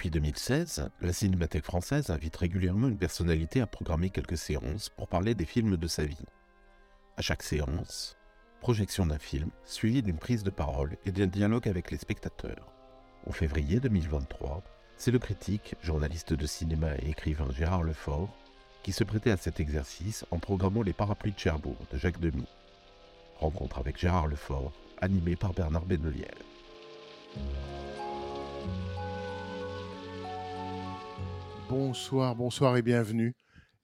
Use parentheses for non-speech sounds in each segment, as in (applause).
Depuis 2016, la Cinémathèque française invite régulièrement une personnalité à programmer quelques séances pour parler des films de sa vie. À chaque séance, projection d'un film, suivie d'une prise de parole et d'un dialogue avec les spectateurs. En février 2023, c'est le critique, journaliste de cinéma et écrivain Gérard Lefort qui se prêtait à cet exercice en programmant Les Parapluies de Cherbourg de Jacques Demy. Rencontre avec Gérard Lefort, animé par Bernard Benoliel. Bonsoir, bonsoir et bienvenue.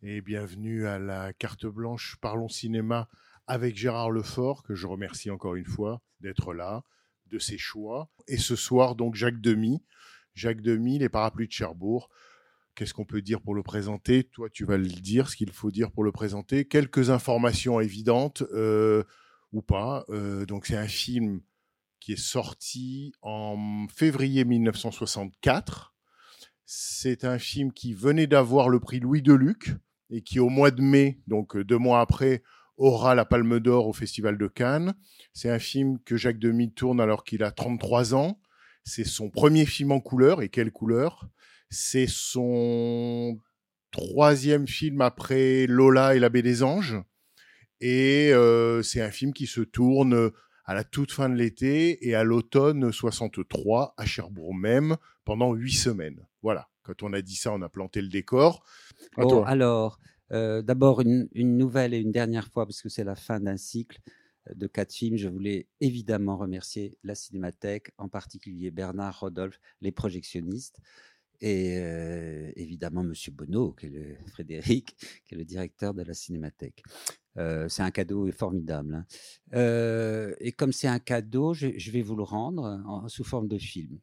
Et bienvenue à la carte blanche Parlons Cinéma avec Gérard Lefort, que je remercie encore une fois d'être là, de ses choix. Et ce soir, donc, Jacques Demy. Jacques Demy, Les Parapluies de Cherbourg. Qu'est-ce qu'on peut dire pour le présenter? Toi, tu vas le dire, ce qu'il faut dire pour le présenter. Quelques informations évidentes euh, ou pas. Euh, donc, c'est un film qui est sorti en février 1964. C'est un film qui venait d'avoir le prix Louis Deluc et qui, au mois de mai, donc deux mois après, aura la Palme d'Or au Festival de Cannes. C'est un film que Jacques Demy tourne alors qu'il a 33 ans. C'est son premier film en couleur. Et quelle couleur? C'est son troisième film après Lola et la des Anges. Et euh, c'est un film qui se tourne à la toute fin de l'été et à l'automne 63 à Cherbourg même pendant huit semaines. Voilà. Quand on a dit ça, on a planté le décor. Bon, alors, euh, d'abord une, une nouvelle et une dernière fois, parce que c'est la fin d'un cycle euh, de quatre films. Je voulais évidemment remercier la Cinémathèque, en particulier Bernard, Rodolphe, les projectionnistes, et évidemment Monsieur Bonneau, qui est le, (laughs) Frédéric, qui est le directeur de la Cinémathèque. C'est un cadeau formidable. hein. Et comme c'est un cadeau, je, vais vous le rendre en- sous forme de film.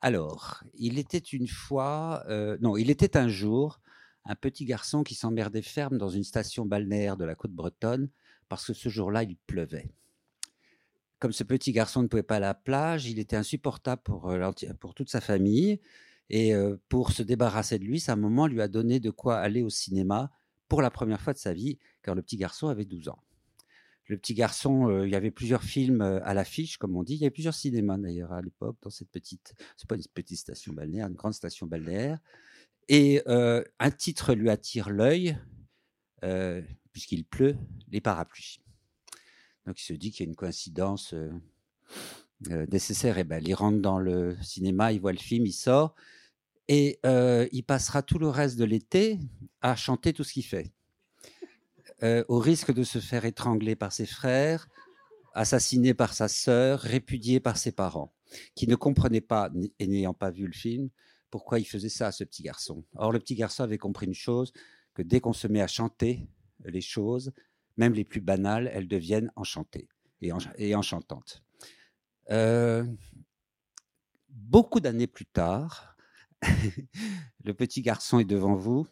Alors, il était une fois, non, il était un jour un petit garçon qui s'emmerdait ferme dans une station balnéaire de la côte bretonne parce que ce jour-là, il pleuvait. Comme ce petit garçon ne pouvait pas à la plage, il était insupportable pour, euh, pour toute sa famille. Et pour se débarrasser de lui, sa maman lui a donné de quoi aller au cinéma pour la première fois de sa vie, car le petit garçon avait 12 ans. Le petit garçon, il y avait plusieurs films à l'affiche, comme on dit. Il y avait plusieurs cinémas d'ailleurs à l'époque dans cette petite, c'est pas une petite station balnéaire, une grande station balnéaire. Et un titre lui attire l'œil, puisqu'il pleut, les parapluies. Donc il se dit qu'il y a une coïncidence euh, nécessaire. Et ben, il rentre dans le cinéma, il voit le film, il sort, et euh, il passera tout le reste de l'été à chanter tout ce qu'il fait. Euh, au risque de se faire étrangler par ses frères, assassiné par sa sœur, répudié par ses parents, qui ne comprenaient pas, et n'ayant pas vu le film, pourquoi il faisait ça à ce petit garçon. Or, le petit garçon avait compris une chose, que dès qu'on se met à chanter les choses, même les plus banales, elles deviennent enchantées et, ench- et enchantantes. Euh, beaucoup d'années plus tard, (laughs) le petit garçon est devant vous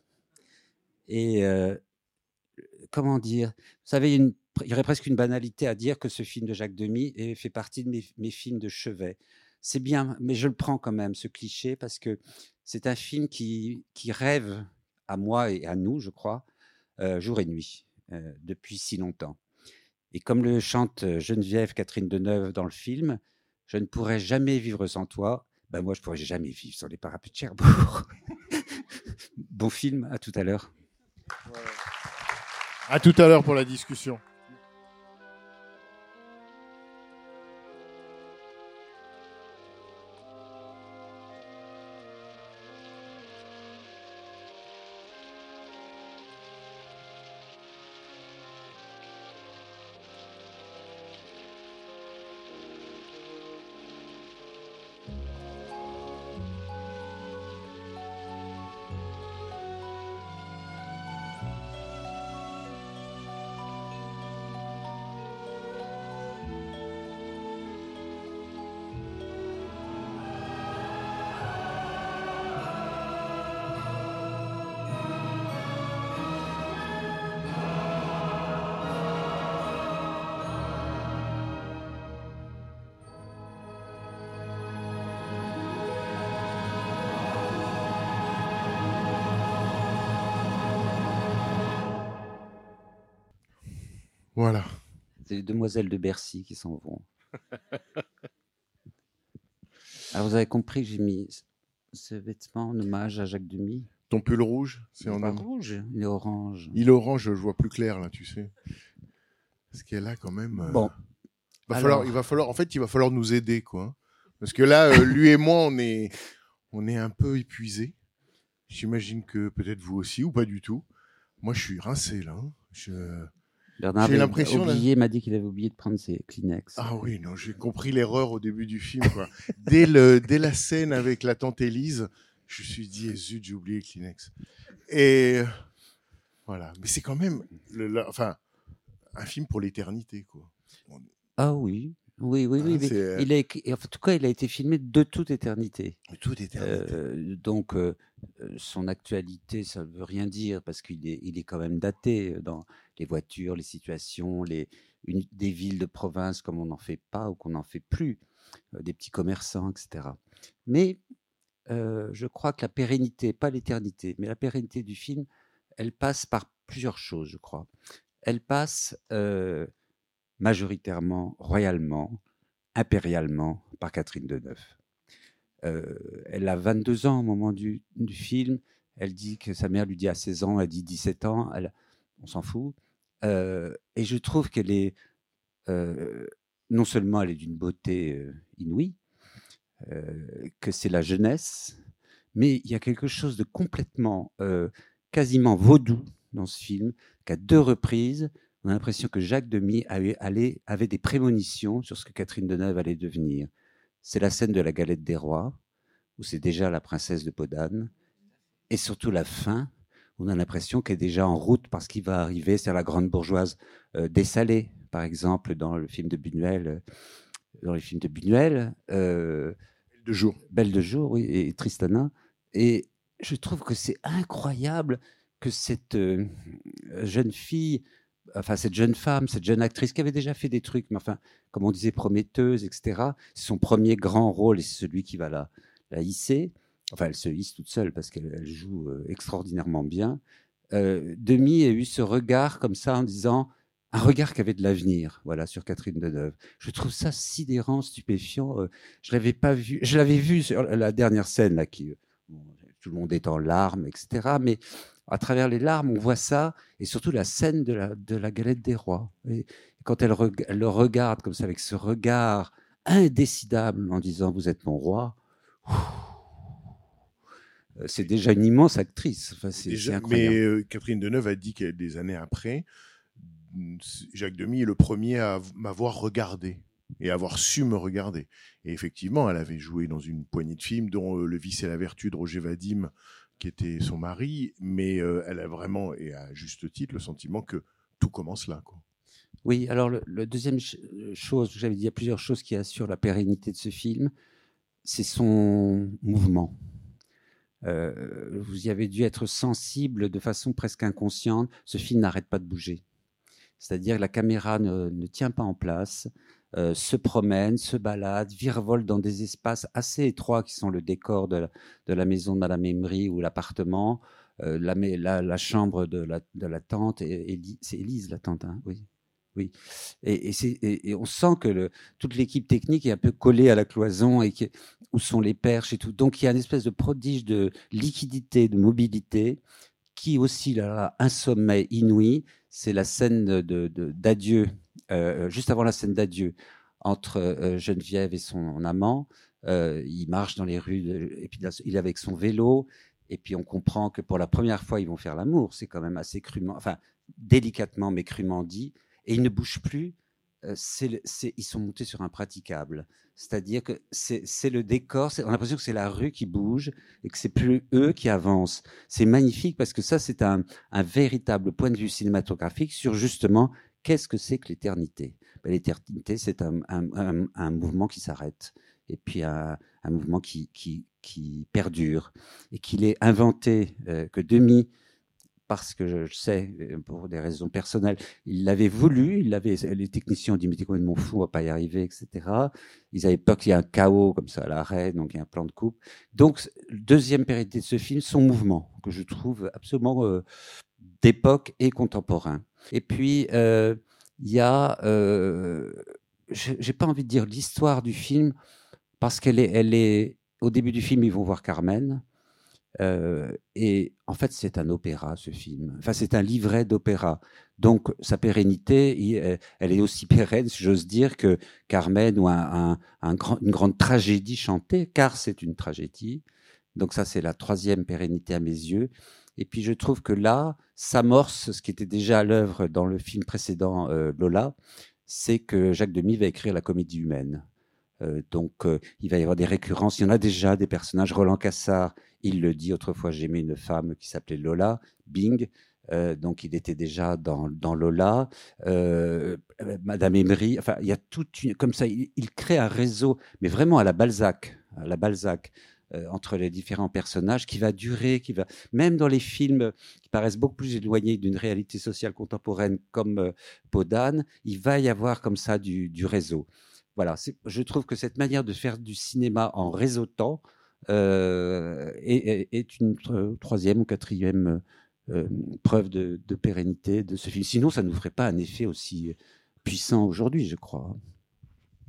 et euh, comment dire Vous savez, il y, aurait presque une banalité à dire que ce film de Jacques Demy fait partie de mes, films de chevet. C'est bien, mais je le prends quand même, ce cliché, parce que c'est un film qui, rêve à moi et à nous, je crois, euh, jour et nuit, euh, depuis si longtemps. Et comme le chante Geneviève Catherine Deneuve dans le film, je ne pourrais jamais vivre sans toi. Ben moi, je pourrais jamais vivre sans les parapluies de Cherbourg. (laughs) bon film, à tout à l'heure. À tout à l'heure pour la discussion. C'est les demoiselles de Bercy qui s'en vont. (laughs) Alors vous avez compris que j'ai mis ce vêtement en hommage à Jacques Demy? Ton pull rouge, c'est en pas homme. rouge, il est orange. Il est orange, je vois plus clair là, tu sais. Parce qu'elle a quand même. euh, Bon, va alors- falloir, il va falloir, en fait, il va falloir nous aider, quoi. Parce que là, euh, lui et moi, on est, on est un peu épuisés. J'imagine que peut-être vous aussi ou pas du tout. Moi, je suis rincé là. hein. Je... Bernard J'ai avait l'impression, là- oublié, m'a dit qu'il avait oublié de prendre ses Kleenex. Ah oui, non, j'ai compris l'erreur au début du film. Quoi. (laughs) dès, le, dès la scène avec la tante Élise, je me suis dit, eh, zut, j'ai oublié le Kleenex. Et voilà. Mais c'est quand même, le- la- enfin, un film pour l'éternité, quoi. Ah oui, oui, oui, oui. Ah, mais euh, il a, en tout cas, il a été filmé de toute éternité. Toute éternité. Euh, donc, euh, son actualité, ça ne veut rien dire parce qu'il est, il est quand même daté dans les voitures, les situations, les, des villes de province comme on n'en fait pas ou qu'on n'en fait plus, euh, des petits commerçants, etc. Mais euh, je crois que la pérennité, pas l'éternité, mais la pérennité du film, elle passe par plusieurs choses, je crois. Elle passe euh, majoritairement, royalement, impérialement, par Catherine Deneuve. Elle a 22 ans au moment du, du film. Elle dit que sa mère lui dit à 16 ans, elle dit 17 ans. Elle, on s'en fout. Et je trouve qu'elle est, non seulement elle est d'une beauté inouïe, que c'est la jeunesse, mais il y a quelque chose de complètement, quasiment vaudou dans ce film, qu'à deux reprises, on a l'impression que Jacques Demy avait, avait des prémonitions sur ce que Catherine Deneuve allait devenir. C'est la scène de la galette des rois, où c'est déjà la princesse de Podane, et surtout la fin, on a l'impression qu'elle est déjà en route parce qu'il va arriver, c'est la grande bourgeoise euh, dessalée, par exemple, dans le film de Buñuel, euh, dans les films de Buñuel, euh, de jour. Belle de jour, oui, et Tristana. Et je trouve que c'est incroyable que cette euh, jeune fille, enfin cette jeune femme, cette jeune actrice qui avait déjà fait des trucs, mais enfin, comme on disait, prometteuse, etc. C'est son premier grand rôle et c'est celui qui va la, la hisser. Enfin, elle se hisse toute seule parce qu'elle elle joue euh, extraordinairement bien. Euh, Demi a eu ce regard comme ça en disant un regard qui avait de l'avenir, voilà, sur Catherine Deneuve. Je trouve ça sidérant, stupéfiant. euh, je l'avais pas vu. Je l'avais vu sur la dernière scène là, qui tout le monde est en larmes, etc. Mais à travers les larmes, on voit ça, et surtout la scène de la, de la galette des rois. Et quand elle, elle le regarde comme ça, avec ce regard indécidable, en disant Vous êtes mon roi. euh, C'est déjà une immense actrice. Enfin, c'est Déjà, c'est incroyable. mais euh, Catherine Deneuve a dit que des années après, Jacques Demy est le premier à m'avoir regardé et avoir su me regarder. Et effectivement, elle avait joué dans une poignée de films, dont euh, Le vice et la vertu de Roger Vadim, qui était son mari, mais euh, elle a vraiment, et à juste titre, le sentiment que tout commence là. Quoi. Oui, alors le, le deuxième ch- euh, chose, j'avais dit, il y a plusieurs choses qui assurent la pérennité de ce film, c'est son mouvement. Euh, vous y avez dû être sensible de façon presque inconsciente. Ce film n'arrête pas de bouger. C'est-à-dire la caméra ne, ne tient pas en place, euh, se promène, se balade, virevolte dans des espaces assez étroits qui sont le décor de la, de la maison de Madame Emery ou l'appartement, euh, la, la- chambre de la, de la tante. Et- c'est Élise, la tante, hein, oui. Oui. Et, on sent que toute l'équipe technique est un peu collée à la cloison et où sont les perches et tout. Donc il y a une espèce de prodige de liquidité, de mobilité qui aussi là, là, un sommet inouï. C'est la scène d'adieu, euh, juste avant la scène d'adieu entre euh, Geneviève et son amant. Euh, il marche dans les rues et puis il est avec son vélo. Et puis on comprend que pour la première fois, ils vont faire l'amour. C'est quand même assez crûment, enfin délicatement mais crûment dit. Et ils ne bougent plus. Euh, ils sont montés sur un praticable. C'est-à-dire que c'est le décor. On a l'impression que c'est la rue qui bouge et que c'est plus eux qui avancent. C'est magnifique parce que ça, c'est un, véritable point de vue cinématographique sur justement qu'est-ce que c'est que l'éternité. Ben, l'éternité, c'est un, mouvement qui s'arrête et puis un, mouvement qui perdure et qu'il est inventé, euh, que Demi, parce que je, sais, euh, pour des raisons personnelles, il l'avait voulu, il l'avait, les techniciens ont dit, mais t'es complètement fou, on va pas y arriver, etc. Ils avaient peur qu'il y ait un chaos comme ça à l'arrêt, donc il y a un plan de coupe. Donc, deuxième pérennité de ce film, son mouvement, que je trouve absolument euh, d'époque et contemporain. Et puis, euh, il y a, euh, j'ai pas envie de dire l'histoire du film, parce qu'elle est, elle est, au début du film, ils vont voir Carmen. Euh, et en fait, c'est un opéra, ce film. Enfin, c'est un livret d'opéra. Donc, sa pérennité, il- elle est aussi (laughs) pérenne, si j'ose dire, que Carmen ou une grande tragédie chantée, car c'est une tragédie. Donc, ça, c'est la troisième pérennité à mes yeux. Et puis, je trouve que là, s'amorce ce qui était déjà à l'œuvre dans le film précédent, euh, Lola, c'est que Jacques Demy va écrire la comédie humaine. Euh, donc, euh, il va y avoir des récurrences. Il y en a déjà des personnages. Roland Cassard, il le dit autrefois, j'aimais une femme qui s'appelait Lola, Bing. Euh, donc, il était déjà dans, Lola. Madame Emery. Enfin, il y a toute une. Comme ça, il, crée un réseau, mais vraiment à la Balzac. À la Balzac. entre les différents personnages, qui va durer, qui va même dans les films qui paraissent beaucoup plus éloignés d'une réalité sociale contemporaine comme Podane, il va y avoir comme ça du réseau. Voilà, je trouve que cette manière de faire du cinéma en réseautant euh, est, une tro- troisième ou quatrième euh, preuve de, pérennité de ce film. Sinon, ça ne nous ferait pas un effet aussi puissant aujourd'hui, je crois.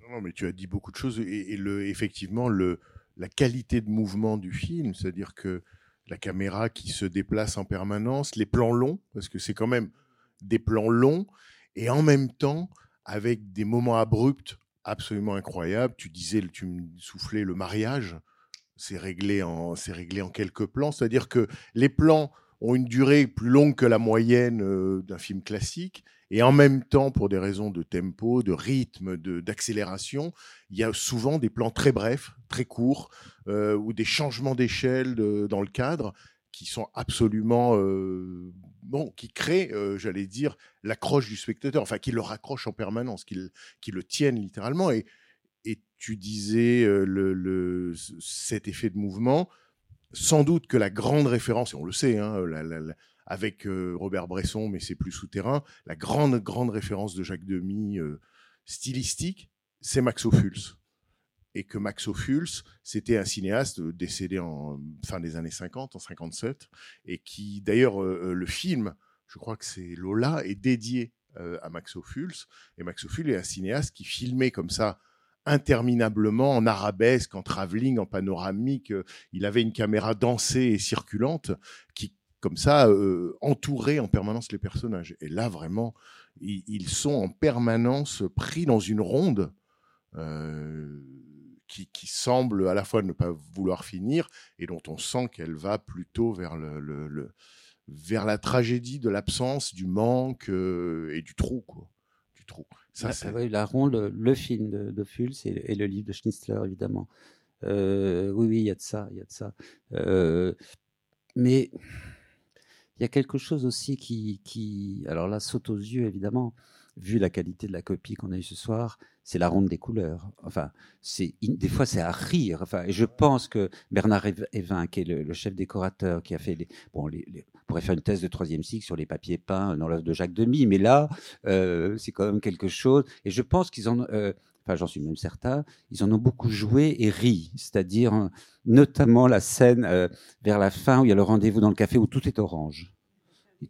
Non, non, mais tu as dit beaucoup de choses et, effectivement la qualité de mouvement du film, c'est-à-dire que la caméra qui se déplace en permanence, les plans longs, parce que c'est quand même des plans longs et en même temps avec des moments abrupts absolument incroyables. Tu disais, tu me soufflais le mariage, c'est réglé en, c'est réglé en quelques plans, c'est-à-dire que les plans ont une durée plus longue que la moyenne euh, d'un film classique. Et en même temps, pour des raisons de tempo, de rythme, d'accélération, il y a souvent des plans très brefs, très courts, euh, ou des changements d'échelle dans le cadre qui sont absolument euh, bon, qui créent, euh, j'allais dire, l'accroche du spectateur, enfin qui le raccroche en permanence, qui, le- tiennent littéralement. Et, et tu disais euh, cet effet de mouvement, sans doute que la grande référence, et on le sait, hein, avec euh, Robert Bresson, mais c'est plus souterrain, la grande, grande référence de Jacques Demy stylistique, c'est Max Ophuls. Et que Max Ophuls, c'était un cinéaste euh, décédé en fin des années 50, en 57, et qui, d'ailleurs, euh, euh, le film, je crois que c'est Lola, est dédié euh, à Max Ophuls. Et Max Ophuls est un cinéaste qui filmait comme ça interminablement en arabesque, en travelling, en panoramique. Euh, Il avait une caméra dansée et circulante qui, comme ça, euh, entourait en permanence les personnages. Et là, vraiment, ils, sont en permanence pris dans une ronde euh, qui, qui semble à la fois ne pas vouloir finir et dont on sent qu'elle va plutôt vers le, le- le- vers la tragédie de l'absence, du manque euh, et du trou, quoi. Du trou. Ça, oui, la ronde, le, film de, de Fulls et, et le livre de Schnitzler, évidemment. Euh, oui, oui, il y a de ça, il y a de ça. Euh, mais il y a quelque chose aussi qui, qui, alors là, saute aux yeux, évidemment, vu la qualité de la copie qu'on a eue ce soir, c'est la ronde des couleurs. Enfin, c'est des fois c'est à rire. Enfin, et je pense que Bernard Ev- Evin, qui est le, le chef décorateur, qui a fait les, bon, les, les- on pourrait faire une thèse de troisième cycle sur les papiers peints dans l'œuvre de Jacques Demy, mais là, euh, c'est quand même quelque chose. Et je pense qu'ils en, euh, enfin, j'en suis même certain, ils en ont beaucoup joué et ri. C'est-à-dire, euh, notamment la scène euh, vers la fin où il y a le rendez-vous dans le café où tout est orange.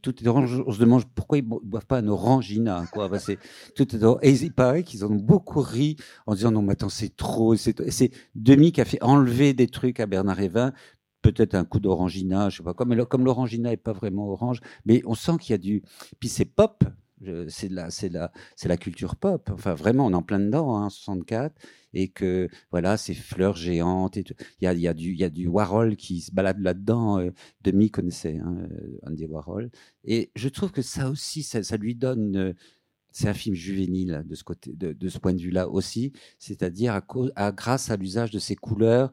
Tout est orange. On se demande pourquoi ils ne boivent pas un orangina. Quoi. Tout. Et il paraît qu'ils en ont beaucoup ri en disant non, mais attends, c'est trop. C'est Demi qui a fait enlever des trucs à Bernard Evin. Peut-être un coup d'orangina, je sais pas quoi. Mais comme l'orangina est pas vraiment orange, mais on sent qu'il y a du. Puis c'est pop. C'est la, c'est la, c'est la culture pop. Enfin, vraiment, on est en plein dedans, hein, en 64. Et que, voilà, ces fleurs géantes. Il y a, y, a du- y a du Warhol qui se balade là-dedans. euh, Demi connaissait hein, euh, Andy Warhol. Et je trouve que ça aussi, ça, ça lui donne. une- c'est un film juvénile de ce, côté, de, de ce point de vue-là aussi, c'est-à-dire à à, grâce à l'usage de ces couleurs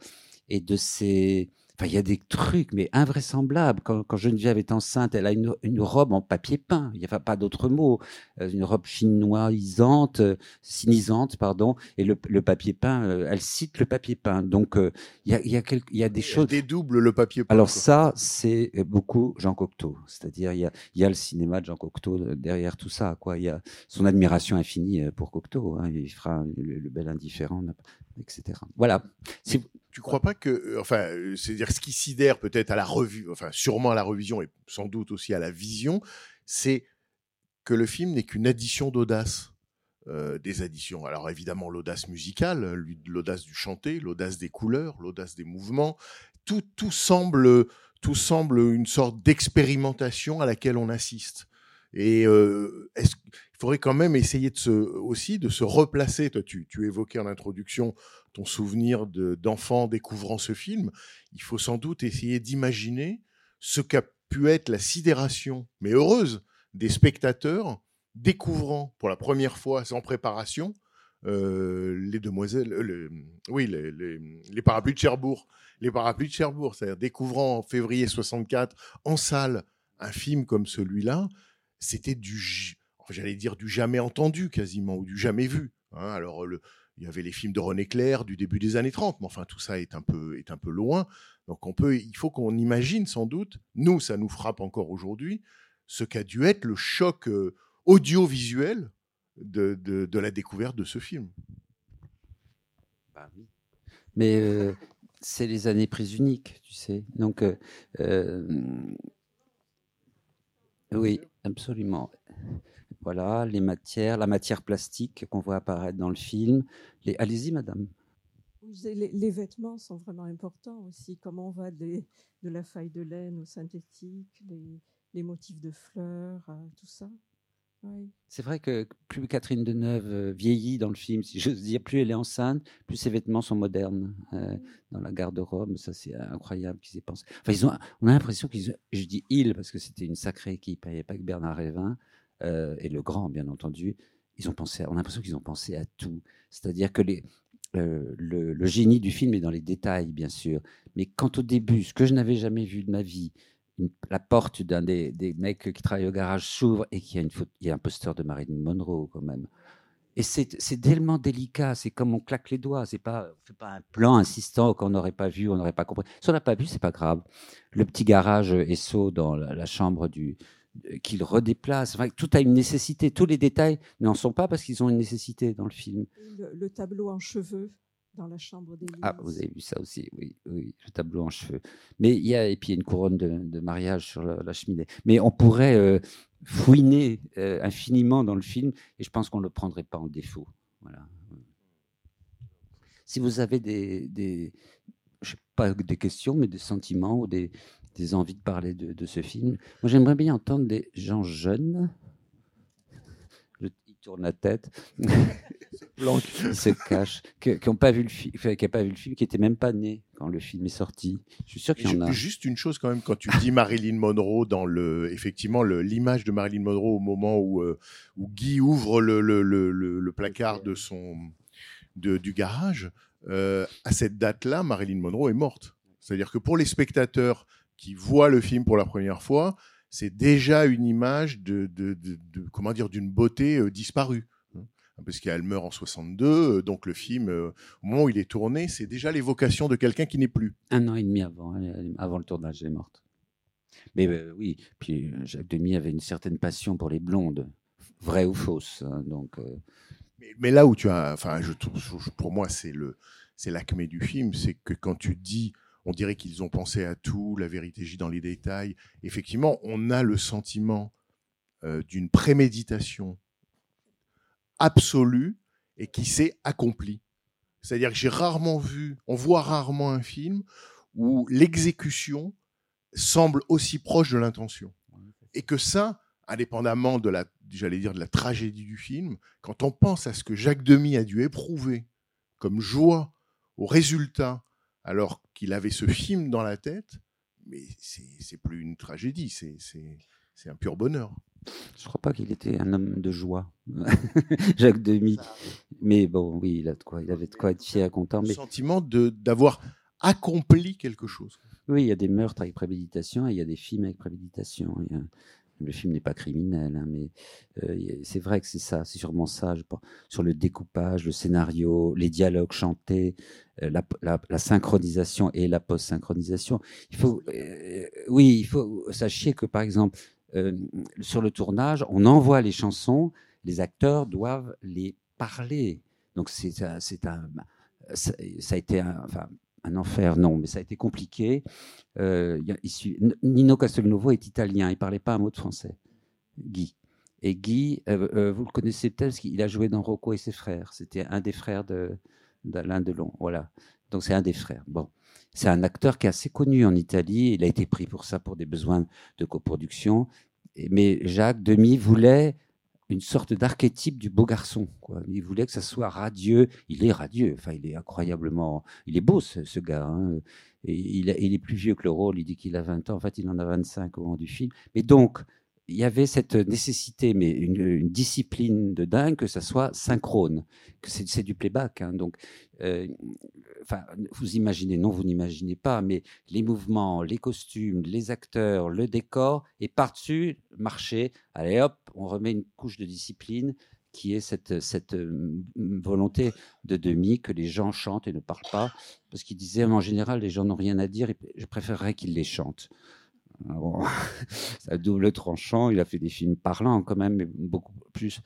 et de ces. Enfin, il y a des trucs, mais invraisemblables. Quand, quand Geneviève est enceinte, elle a une, une robe en papier peint. Il n'y a pas d'autre mot. Euh, Une robe chinoisante, euh, sinisante, pardon. Et le, le papier peint, euh, elle cite le papier peint. Donc, euh, il y, a, il y, a il y a des Elle choses. dédouble le papier. peint, Alors quoi. ça, c'est beaucoup Jean Cocteau. C'est-à-dire, il y a, il y a le cinéma de Jean Cocteau derrière tout ça. Quoi. Il y a son admiration infinie pour Cocteau. hein. Il fera le, le bel indifférent, etc. Voilà. Si- Tu crois pas que, euh, enfin, euh, c'est-à-dire ce qui sidère peut-être à la revue, enfin sûrement à la revision et sans doute aussi à la vision, c'est que le film n'est qu'une addition d'audace. euh, des additions. Alors évidemment l'audace musicale, l'audace du chanter, l'audace des couleurs, l'audace des mouvements, tout, tout semble tout semble une sorte d'expérimentation à laquelle on assiste. Et il faudrait quand même essayer de se, aussi de se replacer. Toi, tu, tu évoquais en introduction ton souvenir de- d'enfant découvrant ce film. Il faut sans doute essayer d'imaginer ce qu'a pu être la sidération, mais heureuse, des spectateurs découvrant pour la première fois sans préparation euh, les demoiselles, euh, oui, les, parapluies de Cherbourg, les parapluies de Cherbourg, c'est-à-dire découvrant en février 64 en salle un film comme celui-là, c'était du, j'allais dire du jamais entendu quasiment ou du jamais vu. hein. Alors le, il y avait les films de René Clair du début des années 30, mais enfin tout ça est un peu est un peu loin. Donc on peut, il faut qu'on imagine sans doute, nous ça nous frappe encore aujourd'hui, ce qu'a dû être le choc euh, audiovisuel de, de, de la découverte de ce film. Bah oui. Mais euh, c'est les années prises uniques, tu sais. Donc, euh, euh, oui, absolument. Voilà, les matières, la matière plastique qu'on voit apparaître dans le film. Les... Allez-y, madame. Les, les vêtements sont vraiment importants aussi. Comment on va des- de la faille de laine au synthétique, les, les motifs de fleurs, euh, tout ça. Oui. C'est vrai que plus Catherine Deneuve euh, vieillit dans le film, si j'ose dire, plus elle est enceinte, plus ses vêtements sont modernes euh, dans la garde-robe. Ça, c'est incroyable qu'ils aient pensé. Enfin, ils ont, on a l'impression qu'ils, je dis ils parce que c'était une sacrée équipe. Il n'y avait pas que Bernard Révin euh, et le grand, bien entendu. Ils ont pensé, on a l'impression qu'ils ont pensé à tout. C'est-à-dire que euh, le, génie du film est dans les détails, bien sûr. Mais quand au début, ce que je n'avais jamais vu de ma vie, la porte d'un des, mecs qui travaillent au garage s'ouvre et qu'il y a, une photo, il y a un poster de Marilyn Monroe quand même. Et c'est tellement délicat, c'est comme on claque les doigts, c'est pas, on fait pas un plan insistant qu'on n'aurait pas vu, on n'aurait pas compris. Si on n'a pas vu, c'est pas grave. Le petit garage Esso dans la, chambre du qu'il redéplace, enfin, tout a une nécessité. Tous les détails n'en sont pas parce qu'ils ont une nécessité dans le film. Le, le tableau en cheveux dans la chambre d'Élise. Ah, vous avez vu ça aussi, oui, oui, le tableau en cheveux. Mais il y a, et puis il y a une couronne de, de mariage sur la, la cheminée. Mais on pourrait euh, fouiner euh, infiniment dans le film et je pense qu'on ne le prendrait pas en défaut. Voilà. Si vous avez des, des je sais pas des questions, mais des sentiments ou des, des envies de parler de, de ce film, moi j'aimerais bien entendre des gens jeunes. Je, il tourne la tête. (laughs) Ils se cachent, qui n'ont pas vu le film, qui n'ont pas vu le film, qui n'étaient même pas nés quand le film est sorti. Je suis sûr qu'il y en a. Ju- Juste une chose quand même, quand tu dis Marilyn Monroe dans le, effectivement, l'image de Marilyn Monroe au moment où, euh, où Guy ouvre le, le, le, le- le placard de son, de, du garage, euh, à cette date-là, Marilyn Monroe est morte. C'est-à-dire que pour les spectateurs qui voient le film pour la première fois, c'est déjà une image de, de, de- de- comment dire, d'une beauté euh, disparue. hein. Parce qu'elle meurt en 62, euh, donc le film, euh, au moment où il est tourné, c'est déjà l'évocation de quelqu'un qui n'est plus. Un an et demi avant, elle- avant le tournage, elle est morte. Mais euh, oui, puis Jacques Demy avait une certaine passion pour les blondes, vraies ou fausses. hein, donc, Mais, mais là où tu as, enfin, je, trouve- je- pour moi, c'est le, c'est l'acmé du film, c'est que quand tu dis, on dirait qu'ils ont pensé à tout, la vérité gît dans les détails. Effectivement, on a le sentiment euh, d'une préméditation absolue et qui s'est accomplie. C'est-à-dire que j'ai rarement vu, on voit rarement un film où l'exécution semble aussi proche de l'intention. Et que ça, indépendamment de la, j'allais dire, de la tragédie du film, quand on pense à ce que Jacques Demy a dû éprouver comme joie au résultat, alors qu'il avait ce film dans la tête, mais c'est plus une tragédie, c'est un pur bonheur. je crois pas qu'il était un homme de joie, (laughs) Jacques Demy. Mais bon, oui, il, a de quoi, il avait de quoi être fier, content. Le Mais sentiment de- d'avoir accompli quelque chose. oui, il y a des meurtres avec préméditation et il y a des films avec préméditation. Il y a- Le film n'est pas criminel, hein, mais euh, c'est vrai que c'est ça, c'est sûrement ça. Sur le découpage, le scénario, les dialogues chantés, euh, la, synchronisation et la post-synchronisation. Il faut, euh, oui, il faut sachez que par exemple sur le tournage, on envoie les chansons, les acteurs doivent les parler. Donc c'est un- ça a été un, enfin, un enfer, non, mais ça a été compliqué. Euh, Nino Castelnuovo est italien, il parlait pas un mot de français, Guy. Et Guy, euh, euh, vous le connaissez peut-être parce qu'il a joué dans Rocco et ses frères. C'était un des frères de- d'Alain Delon. Voilà. Donc c'est un des frères. Bon. C'est un acteur qui est assez connu en Italie. Il a été pris pour ça, pour des besoins de coproduction. Mais Jacques Demy voulait une sorte d'archétype du beau garçon. Il voulait que ça soit radieux. Il est radieux. Enfin, il est incroyablement. Il est beau, ce, gars. hein. Il, est plus vieux que le rôle. Il dit qu'il a 20 ans. En fait, il en a 25 au moment du film. Mais donc, il y avait cette nécessité, mais une, discipline de dingue, que ça soit synchrone, que c'est c'est du playback. hein. donc, euh, enfin, vous imaginez, non, vous n'imaginez pas, mais les mouvements, les costumes, les acteurs, le décor, et par-dessus, marcher, allez hop, on remet une couche de discipline qui est cette, euh, volonté de demi que les gens chantent et ne parlent pas, parce qu'il disait, en général, les gens n'ont rien à dire, et je préférerais qu'ils les chantent. (laughs) C'est à double tranchant. Il a fait des films parlants quand même, mais beaucoup plus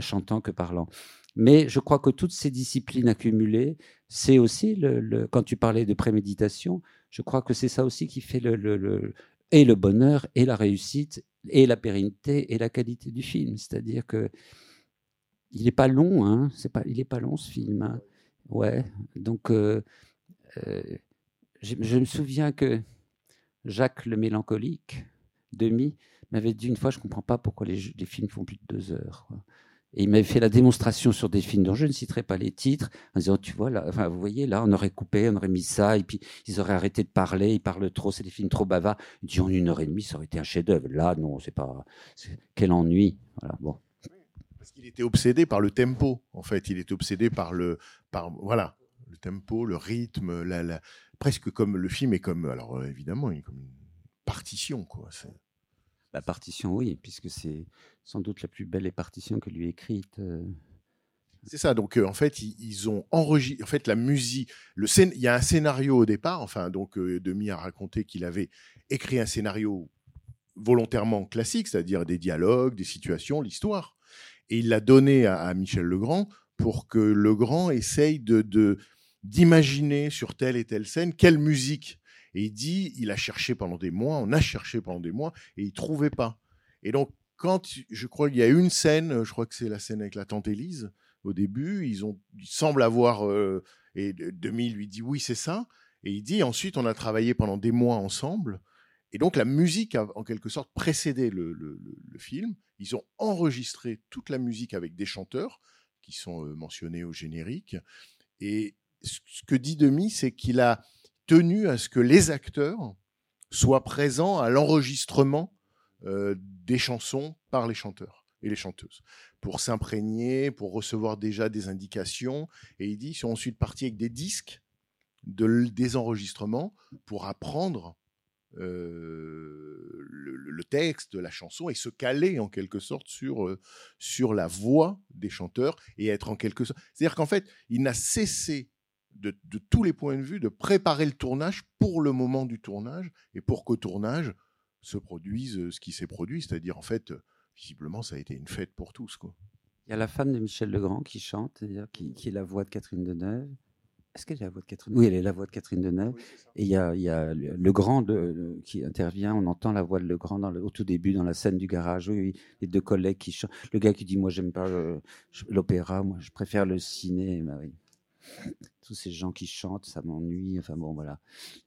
chantant que parlant. Mais je crois que toutes ces disciplines accumulées, c'est aussi, le, quand tu parlais de préméditation, je crois que c'est ça aussi qui fait le, et le bonheur, et la réussite, et la pérennité, et la qualité du film. C'est-à-dire que il n'est pas long, hein. C'est pas, il n'est pas long ce film. hein. Ouais. Donc, euh, euh, je, me souviens que Jacques le mélancolique, Demi, m'avait dit une fois, je ne comprends pas pourquoi les, films font plus de deux heures. Et il m'avait fait la démonstration sur des films dont je ne citerai pas les titres, en disant, tu vois, là, enfin, vous voyez, là, on aurait coupé, on aurait mis ça, et puis ils auraient arrêté de parler, ils parlent trop, c'est des films trop bavards. Il dit, en une heure et demie, ça aurait été un chef-d'œuvre. Là, non, c'est pas. Quel ennui. Voilà, bon. Parce qu'il était obsédé par le tempo, en fait. Il était obsédé par le, par, voilà, le tempo, le rythme, la, la- presque comme le film est comme, alors évidemment, une, comme une partition, quoi. La partition, oui, puisque c'est sans doute la plus belle partition que lui écrite. euh. C'est ça. Donc, euh, en fait, ils, ont enregistré. En fait, la musique. Il y a un scénario au départ. Enfin, donc, euh, Demi a raconté qu'il avait écrit un scénario volontairement classique, c'est-à-dire des dialogues, des situations, l'histoire. Et il l'a donné à, Michel Legrand pour que Legrand essaye d'imaginer sur telle et telle scène quelle musique. Et il dit, il a cherché pendant des mois, on a cherché pendant des mois, et il trouvait pas. Et donc, quand je crois qu'il y a une scène, je crois que c'est la scène avec la tante Élise, au début, ils, ont, ils semblent avoir. euh, et de- Demi lui dit oui, c'est ça. Et il dit ensuite, on a travaillé pendant des mois ensemble. Et donc, la musique a en quelque sorte précédé le, film. Ils ont enregistré toute la musique avec des chanteurs qui sont euh, mentionnés au générique. Et ce que dit Demi, c'est qu'il a tenu à ce que les acteurs soient présents à l'enregistrement euh, des chansons par les chanteurs et les chanteuses pour s'imprégner, pour recevoir déjà des indications. Et il dit, ils sont ensuite partis avec des disques de, des enregistrements pour apprendre euh, le, le texte la chanson et se caler en quelque sorte sur, euh, sur la voix des chanteurs et être en quelque sorte... C'est-à-dire qu'en fait, il n'a cessé de, de tous les points de vue de préparer le tournage pour le moment du tournage et pour qu'au tournage se produise euh, ce qui s'est produit, c'est-à-dire en fait, visiblement, ça a été une fête pour tous. Quoi. Il y a la femme de Michel Legrand qui chante, c'est-à-dire qui, qui est la voix de Catherine Deneuve. Est-ce qu'elle est la voix de Catherine Oui, elle est la voix de Catherine Deneuve. Et il y a, il y a le Legrand de- qui intervient. On entend la voix de Legrand dans le- au tout début dans la scène du garage. Oui, les deux collègues qui chantent. Le gars qui dit Moi, j'aime pas euh, l'opéra, moi, je préfère le ciné. Bah oui. Tous ces gens qui chantent, ça m'ennuie. Enfin bon, voilà.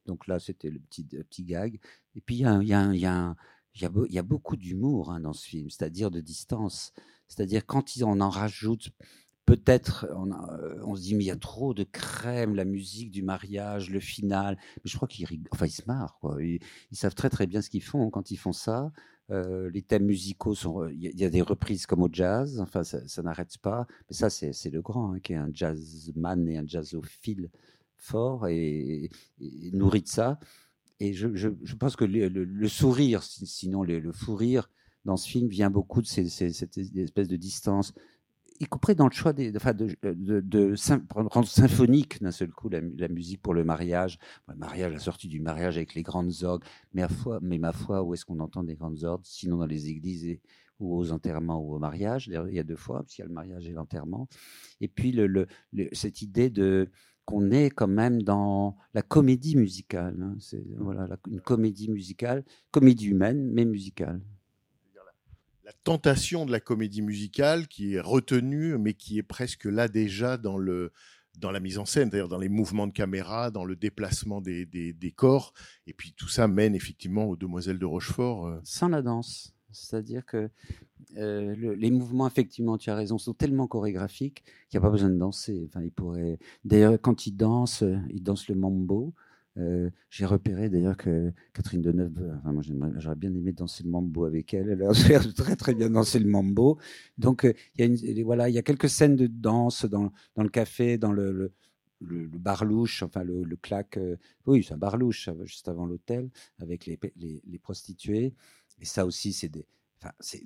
Donc là, c'était le petit, petit gag. Et puis, il y a, y a, y a, y a, beaucoup d'humour hein, dans ce film, c'est-à-dire de distance. C'est-à-dire quand on en rajoute, peut-être, on, se dit, mais il y a trop de crème, la musique du mariage, le final. Mais je crois qu'ils enfin, ils se marrent. Ils, ils savent très très bien ce qu'ils font quand ils font ça. Les thèmes musicaux sont. Il y, a- des reprises comme au jazz, enfin, ça, n'arrête pas. Mais ça, c'est le grand, hein, qui est un jazzman et un jazzophile fort et, et nourri de ça. Et je, pense que le, sourire, si- sinon le, fou rire, dans ce film vient beaucoup de cette espèce de distance, y compris dans le choix enfin de, de, rendre symphonique d'un seul coup la, mu- la musique pour le mariage. Le mariage, la sortie du mariage avec les grandes orgues. Mais, ma foi, où est-ce qu'on entend des grandes orgues Sinon dans les églises ou aux enterrements ou au mariage? Il y a deux fois, parce qu'il y a le mariage et l'enterrement. Et puis cette idée de qu'on est quand même dans la comédie musicale. hein. C'est voilà, une comédie musicale, comédie humaine, mais musicale. La tentation de la comédie musicale qui est retenue, mais qui est presque là déjà dans le dans la mise en scène, d'ailleurs dans les mouvements de caméra, dans le déplacement des, des, corps, et puis tout ça mène effectivement aux Demoiselles de Rochefort. euh. Sans la danse. C'est-à-dire que euh, le- les mouvements, effectivement, tu as raison, sont tellement chorégraphiques qu'il n'y a pas besoin de danser. Enfin. D'ailleurs, quand il danse, euh, il danse le mambo. Euh, J'ai repéré d'ailleurs que Catherine Deneuve, euh, enfin, moi j'aurais bien aimé danser le mambo avec elle. Elle a (laughs) l'air très très bien danser le mambo. Donc euh, il y a quelques scènes de danse dans, dans le café, dans le, le, le, le bar louche, enfin le, le claque. oui, c'est un bar louche euh, juste avant l'hôtel avec les, les prostituées. Et ça aussi, c'est des.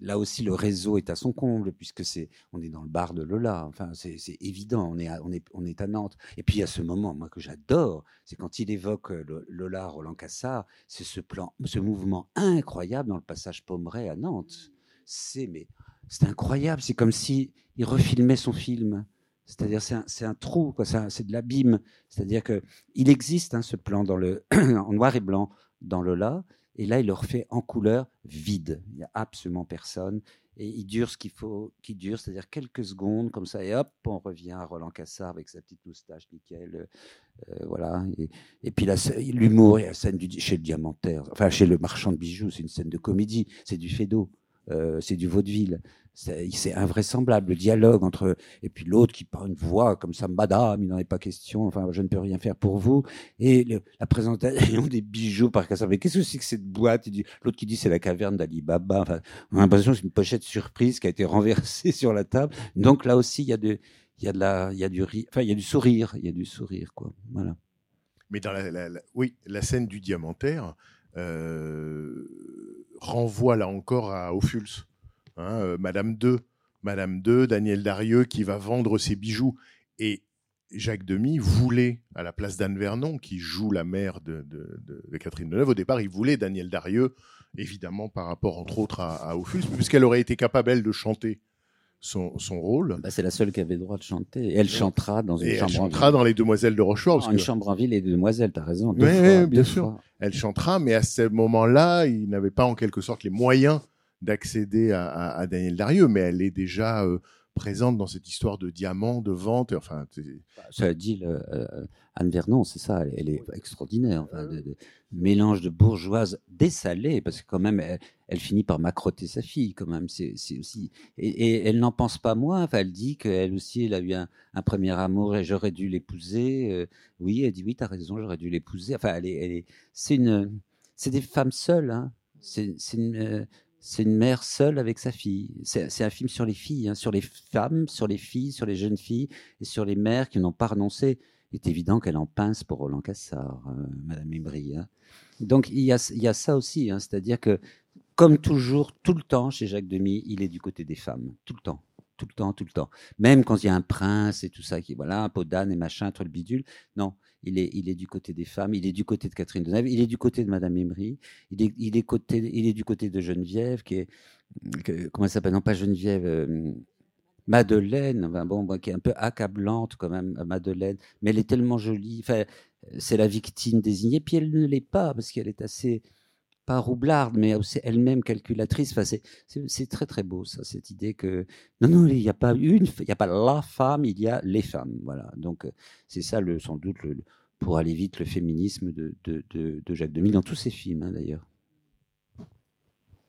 Là aussi le réseau est à son comble puisque c'est on est dans le bar de Lola. Enfin, c'est évident. On est à, on est on est à Nantes. Et puis il y a ce moment, moi que j'adore, c'est quand il évoque euh, Lo- Lola Roland Cassard. C'est ce plan, ce mouvement incroyable dans le passage Pommeret à Nantes. C'est incroyable. C'est comme si il refilmait son film. C'est-à-dire, c'est un, un trou. C'est de l'abîme. C'est-à-dire que il existe hein, ce plan dans le (clears throat) en noir et blanc dans Lola, et là il le refait en couleur vide. Il n'y a absolument personne, et il dure ce qu'il faut qu'il dure, c'est-à-dire quelques secondes comme ça, et hop, on revient à Roland Cassard avec sa petite moustache nickel, euh, voilà. Et, puis la scè- l'humour et la scène du, chez le diamantaire, enfin chez le marchand de bijoux, c'est une scène de comédie, c'est du Fédot, euh, c'est du vaudeville. C'est invraisemblable, le dialogue entre. Et puis l'autre qui parle une voix comme ça, madame, il n'en est pas question, enfin, je ne peux rien faire pour vous. Et la présentation des bijoux par Cassandre. Mais qu'est-ce que c'est que cette boîte? L'autre qui dit c'est la caverne d'Ali Baba. Enfin, on a l'impression que c'est une pochette surprise qui a été renversée (laughs) sur la table. Donc là aussi, il y a de. Il y a de la, il y a du ri- enfin, il y a du sourire, il y a du sourire, quoi. Voilà. Mais oui, la scène du diamantaire euh, renvoie là encore à Ophuls. Hein, euh, Madame 2, Madame 2, Daniel Darieux qui va vendre ses bijoux. Et Jacques Demy voulait, à la place d'Anne Vernon, qui joue la mère de, de- Catherine Deneuve, au départ, il voulait Daniel Darieux, évidemment par rapport, entre autres, à, à Ophuls, puisqu'elle aurait été capable, elle, de chanter son, son rôle. Bah, c'est la seule qui avait le droit de chanter. Et elle chantera dans une Et elle chambre chantera en ville. dans Les Demoiselles de Rochefort. parce Oh, une que- chambre en ville et des demoiselles, t'as raison. deux bien sûr. fois. elle chantera, mais à ce moment-là, il n'avait pas en quelque sorte les moyens d'accéder à, à- à Daniel Darieux, mais elle est déjà euh, présente dans cette histoire de diamants, de vente. Enfin, Ça dit le- euh, Anne Vernon, c'est ça, elle, elle est extraordinaire. enfin, de, de- mélange de bourgeoise dessalée, parce que quand même, elle, elle finit par macrotter sa fille, quand même. C'est aussi et, et elle n'en pense pas moins. Enfin, elle dit qu'elle aussi, elle a eu un, un premier amour et j'aurais dû l'épouser. Euh, oui, elle dit oui, t'as raison, j'aurais dû l'épouser. Enfin, elle est, elle est, c'est une, c'est des femmes seules. Hein. C'est c'est une, euh, c'est une mère seule avec sa fille. C'est un film sur les filles, hein, sur les femmes, sur les filles, sur les jeunes filles et sur les mères qui n'ont pas renoncé. Il est évident qu'elle en pince pour Roland Cassard, euh, Madame hein. Donc il y a, il y a ça aussi, hein, c'est-à-dire que comme toujours, tout le temps chez Jacques Demy, il est du côté des femmes, tout le temps, tout le temps, tout le temps. Même quand il y a un prince et tout ça, qui voilà, un pot d'âne et machin, entre le bidule, non, il est, il est du côté des femmes, il est du côté de Catherine Deneuve, il est du côté de Madame Embry, il est, il est côté, il est du côté de Geneviève, qui est, comment elle s'appelle, non pas Geneviève. euh, Madeleine, bon, qui est un peu accablante quand même, euh, Madeleine, mais elle est tellement jolie. Enfin, c'est la victime désignée, puis elle ne l'est pas parce qu'elle est assez pas roublarde, mais aussi elle-même calculatrice. Enfin, c'est- très très beau ça, cette idée que non non, il n'y a pas une, il n'y a pas la femme, il y a les femmes. Voilà. Donc euh, c'est ça le sans doute le, pour aller vite le féminisme de, de, de, de Jacques Demy dans tous ses films hein, d'ailleurs.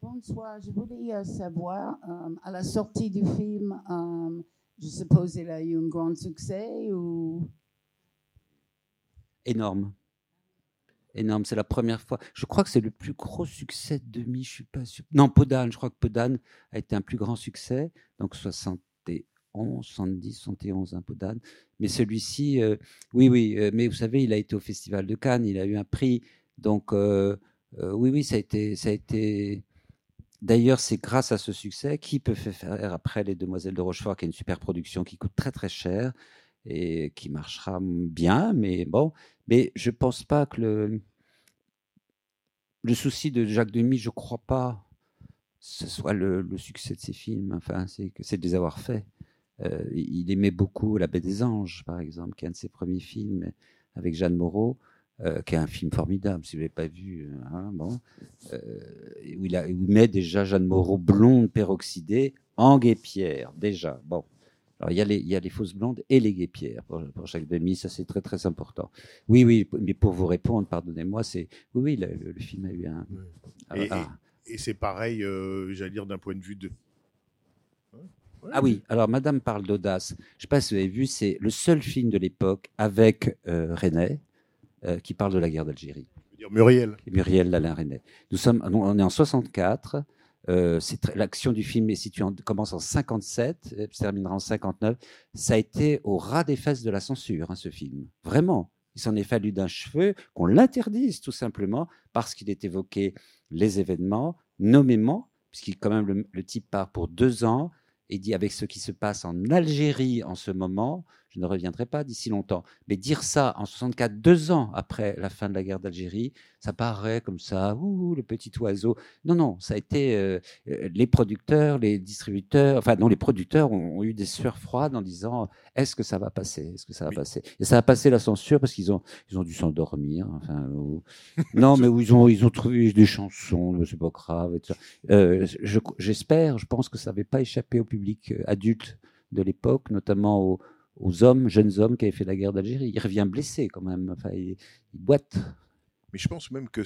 Bonsoir, je voulais euh, savoir, euh, à la sortie du film, euh, je suppose il a eu un grand succès ou... énorme. Énorme, c'est la première fois. Je crois que c'est le plus gros succès de Demi, je suis pas sûr. Non, Podane, je crois que Podane a été un plus grand succès, donc 71, 70, 71, hein, Podane. Mais celui-ci, euh, oui, oui, euh, mais vous savez, il a été au Festival de Cannes, il a eu un prix, donc euh, oui, oui, ça a été, ça a été. D'ailleurs, c'est grâce à ce succès qui peut faire après Les Demoiselles de Rochefort, qui est une super production qui coûte très très cher et qui marchera bien, mais bon, mais je pense pas que le, le souci de Jacques Demy, je crois pas, ce soit le, succès de ses films. Enfin, c'est de les avoir faits. Euh, il aimait beaucoup La Baie des Anges, par exemple, qui est un de ses premiers films avec Jeanne Moreau. euh, qui est un film formidable, si vous ne l'avez pas vu. hein, bon, euh, où, il où il met déjà Jeanne Moreau blonde peroxydée en guépière, déjà. Bon. Alors, il y, a les, il y a les fausses blondes et les guépières pour, pour chaque demi, ça c'est très très important. Oui, oui, mais pour vous répondre, pardonnez-moi, c'est oui, oui, le, film a eu un. Et, ah. et- et c'est pareil, euh, j'allais dire, d'un point de vue de. Ouais, Ah oui, alors Madame parle d'audace. Je ne sais pas si vous avez vu, c'est le seul film de l'époque avec euh, René euh, qui parle de la guerre d'Algérie. Muriel. Muriel Lalain René. Nous sommes, on est en 64. Euh, L'action du film est située en- commence en 57, et se terminera en 59. Ça a été au ras des fesses de la censure, hein, ce film. Vraiment. Il s'en est fallu d'un cheveu qu'on l'interdise tout simplement parce qu'il est évoqué les événements, nommément, puisqu'il quand même le, le type part pour deux ans et dit avec ce qui se passe en Algérie en ce moment, je ne reviendrai pas d'ici longtemps. Mais dire ça en 64, deux ans après la fin de la guerre d'Algérie, ça paraît comme ça, ouh, le petit oiseau. Non, non, ça a été euh, euh, les producteurs, les distributeurs, enfin non, les producteurs ont, ont eu des sueurs froides en disant est-ce que ça va passer, est-ce que ça va Oui. passer? Et ça a passé la censure parce qu'ils ont, ils ont dû s'endormir. Enfin, ou- non, mais où ils ont, ils ont trouvé des chansons, c'est pas grave. Et tout ça. Euh, je- J'espère, je pense que ça n'avait pas échappé au public euh, adulte de l'époque, notamment aux, aux hommes, jeunes hommes qui avaient fait la guerre d'Algérie. Il revient blessé quand même. Enfin, il, il boite. Mais je pense même que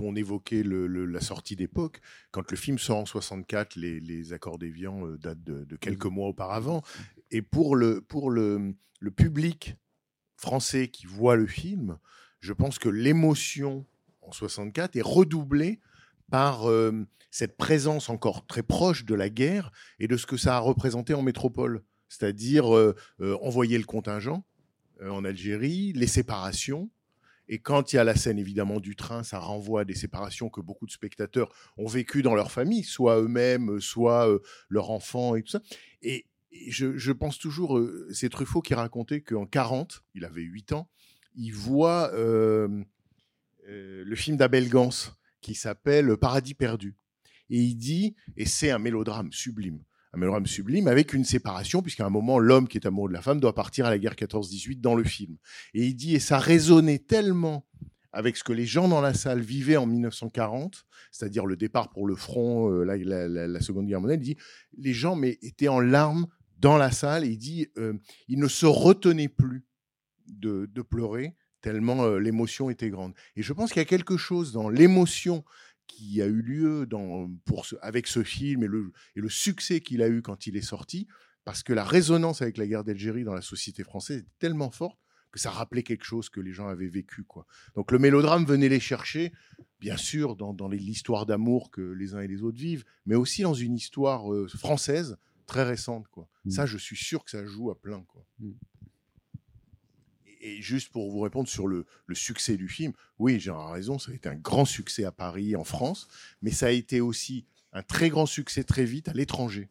on évoquait le- le- la sortie d'époque. Quand le film sort en 64, les, les accords d'Évian euh, datent de, de quelques mois auparavant. Et pour le, pour le, le public français qui voit le film, je pense que l'émotion en 64 est redoublée par euh, cette présence encore très proche de la guerre et de ce que ça a représenté en métropole. C'est-à-dire euh, euh, envoyer le contingent euh, en Algérie, les séparations, et quand il y a la scène évidemment du train, ça renvoie à des séparations que beaucoup de spectateurs ont vécues dans leur famille, soit eux-mêmes, soit leurs enfants et tout ça. Et, je, je pense toujours, c'est Truffaut qui racontait qu'en 40, il avait 8 ans, il voit le film d'Abel Gans qui s'appelle Paradis perdu. Et il dit, et c'est un mélodrame sublime, un mélodrame sublime avec une séparation, puisqu'à un moment, l'homme qui est amoureux de la femme doit partir à la guerre 14-18 dans le film. Et il dit, et ça résonnait tellement avec ce que les gens dans la salle vivaient en 1940, c'est-à-dire le départ pour le front, euh, la, Seconde Guerre mondiale, il dit, les gens étaient en larmes dans la salle, et il dit, euh, ils ne se retenaient plus de, de pleurer, tellement euh, l'émotion était grande. Et je pense qu'il y a quelque chose dans l'émotion qui a eu lieu dans, pour ce- avec ce film et le, et le succès qu'il a eu quand il est sorti, parce que la résonance avec la guerre d'Algérie dans la société française est tellement forte que ça rappelait quelque chose que les gens avaient vécu. Quoi. Donc le mélodrame venait les chercher, bien sûr, dans, dans l'histoire d'amour que les uns et les autres vivent, mais aussi dans une histoire euh, française très récente. Quoi. Mm. Ça, je suis sûr que ça joue à plein. Quoi. Mm. Et juste pour vous répondre sur le, succès du film, oui, Gérard a raison, ça a été un grand succès à Paris, en France, mais ça a été aussi un très grand succès très vite à l'étranger.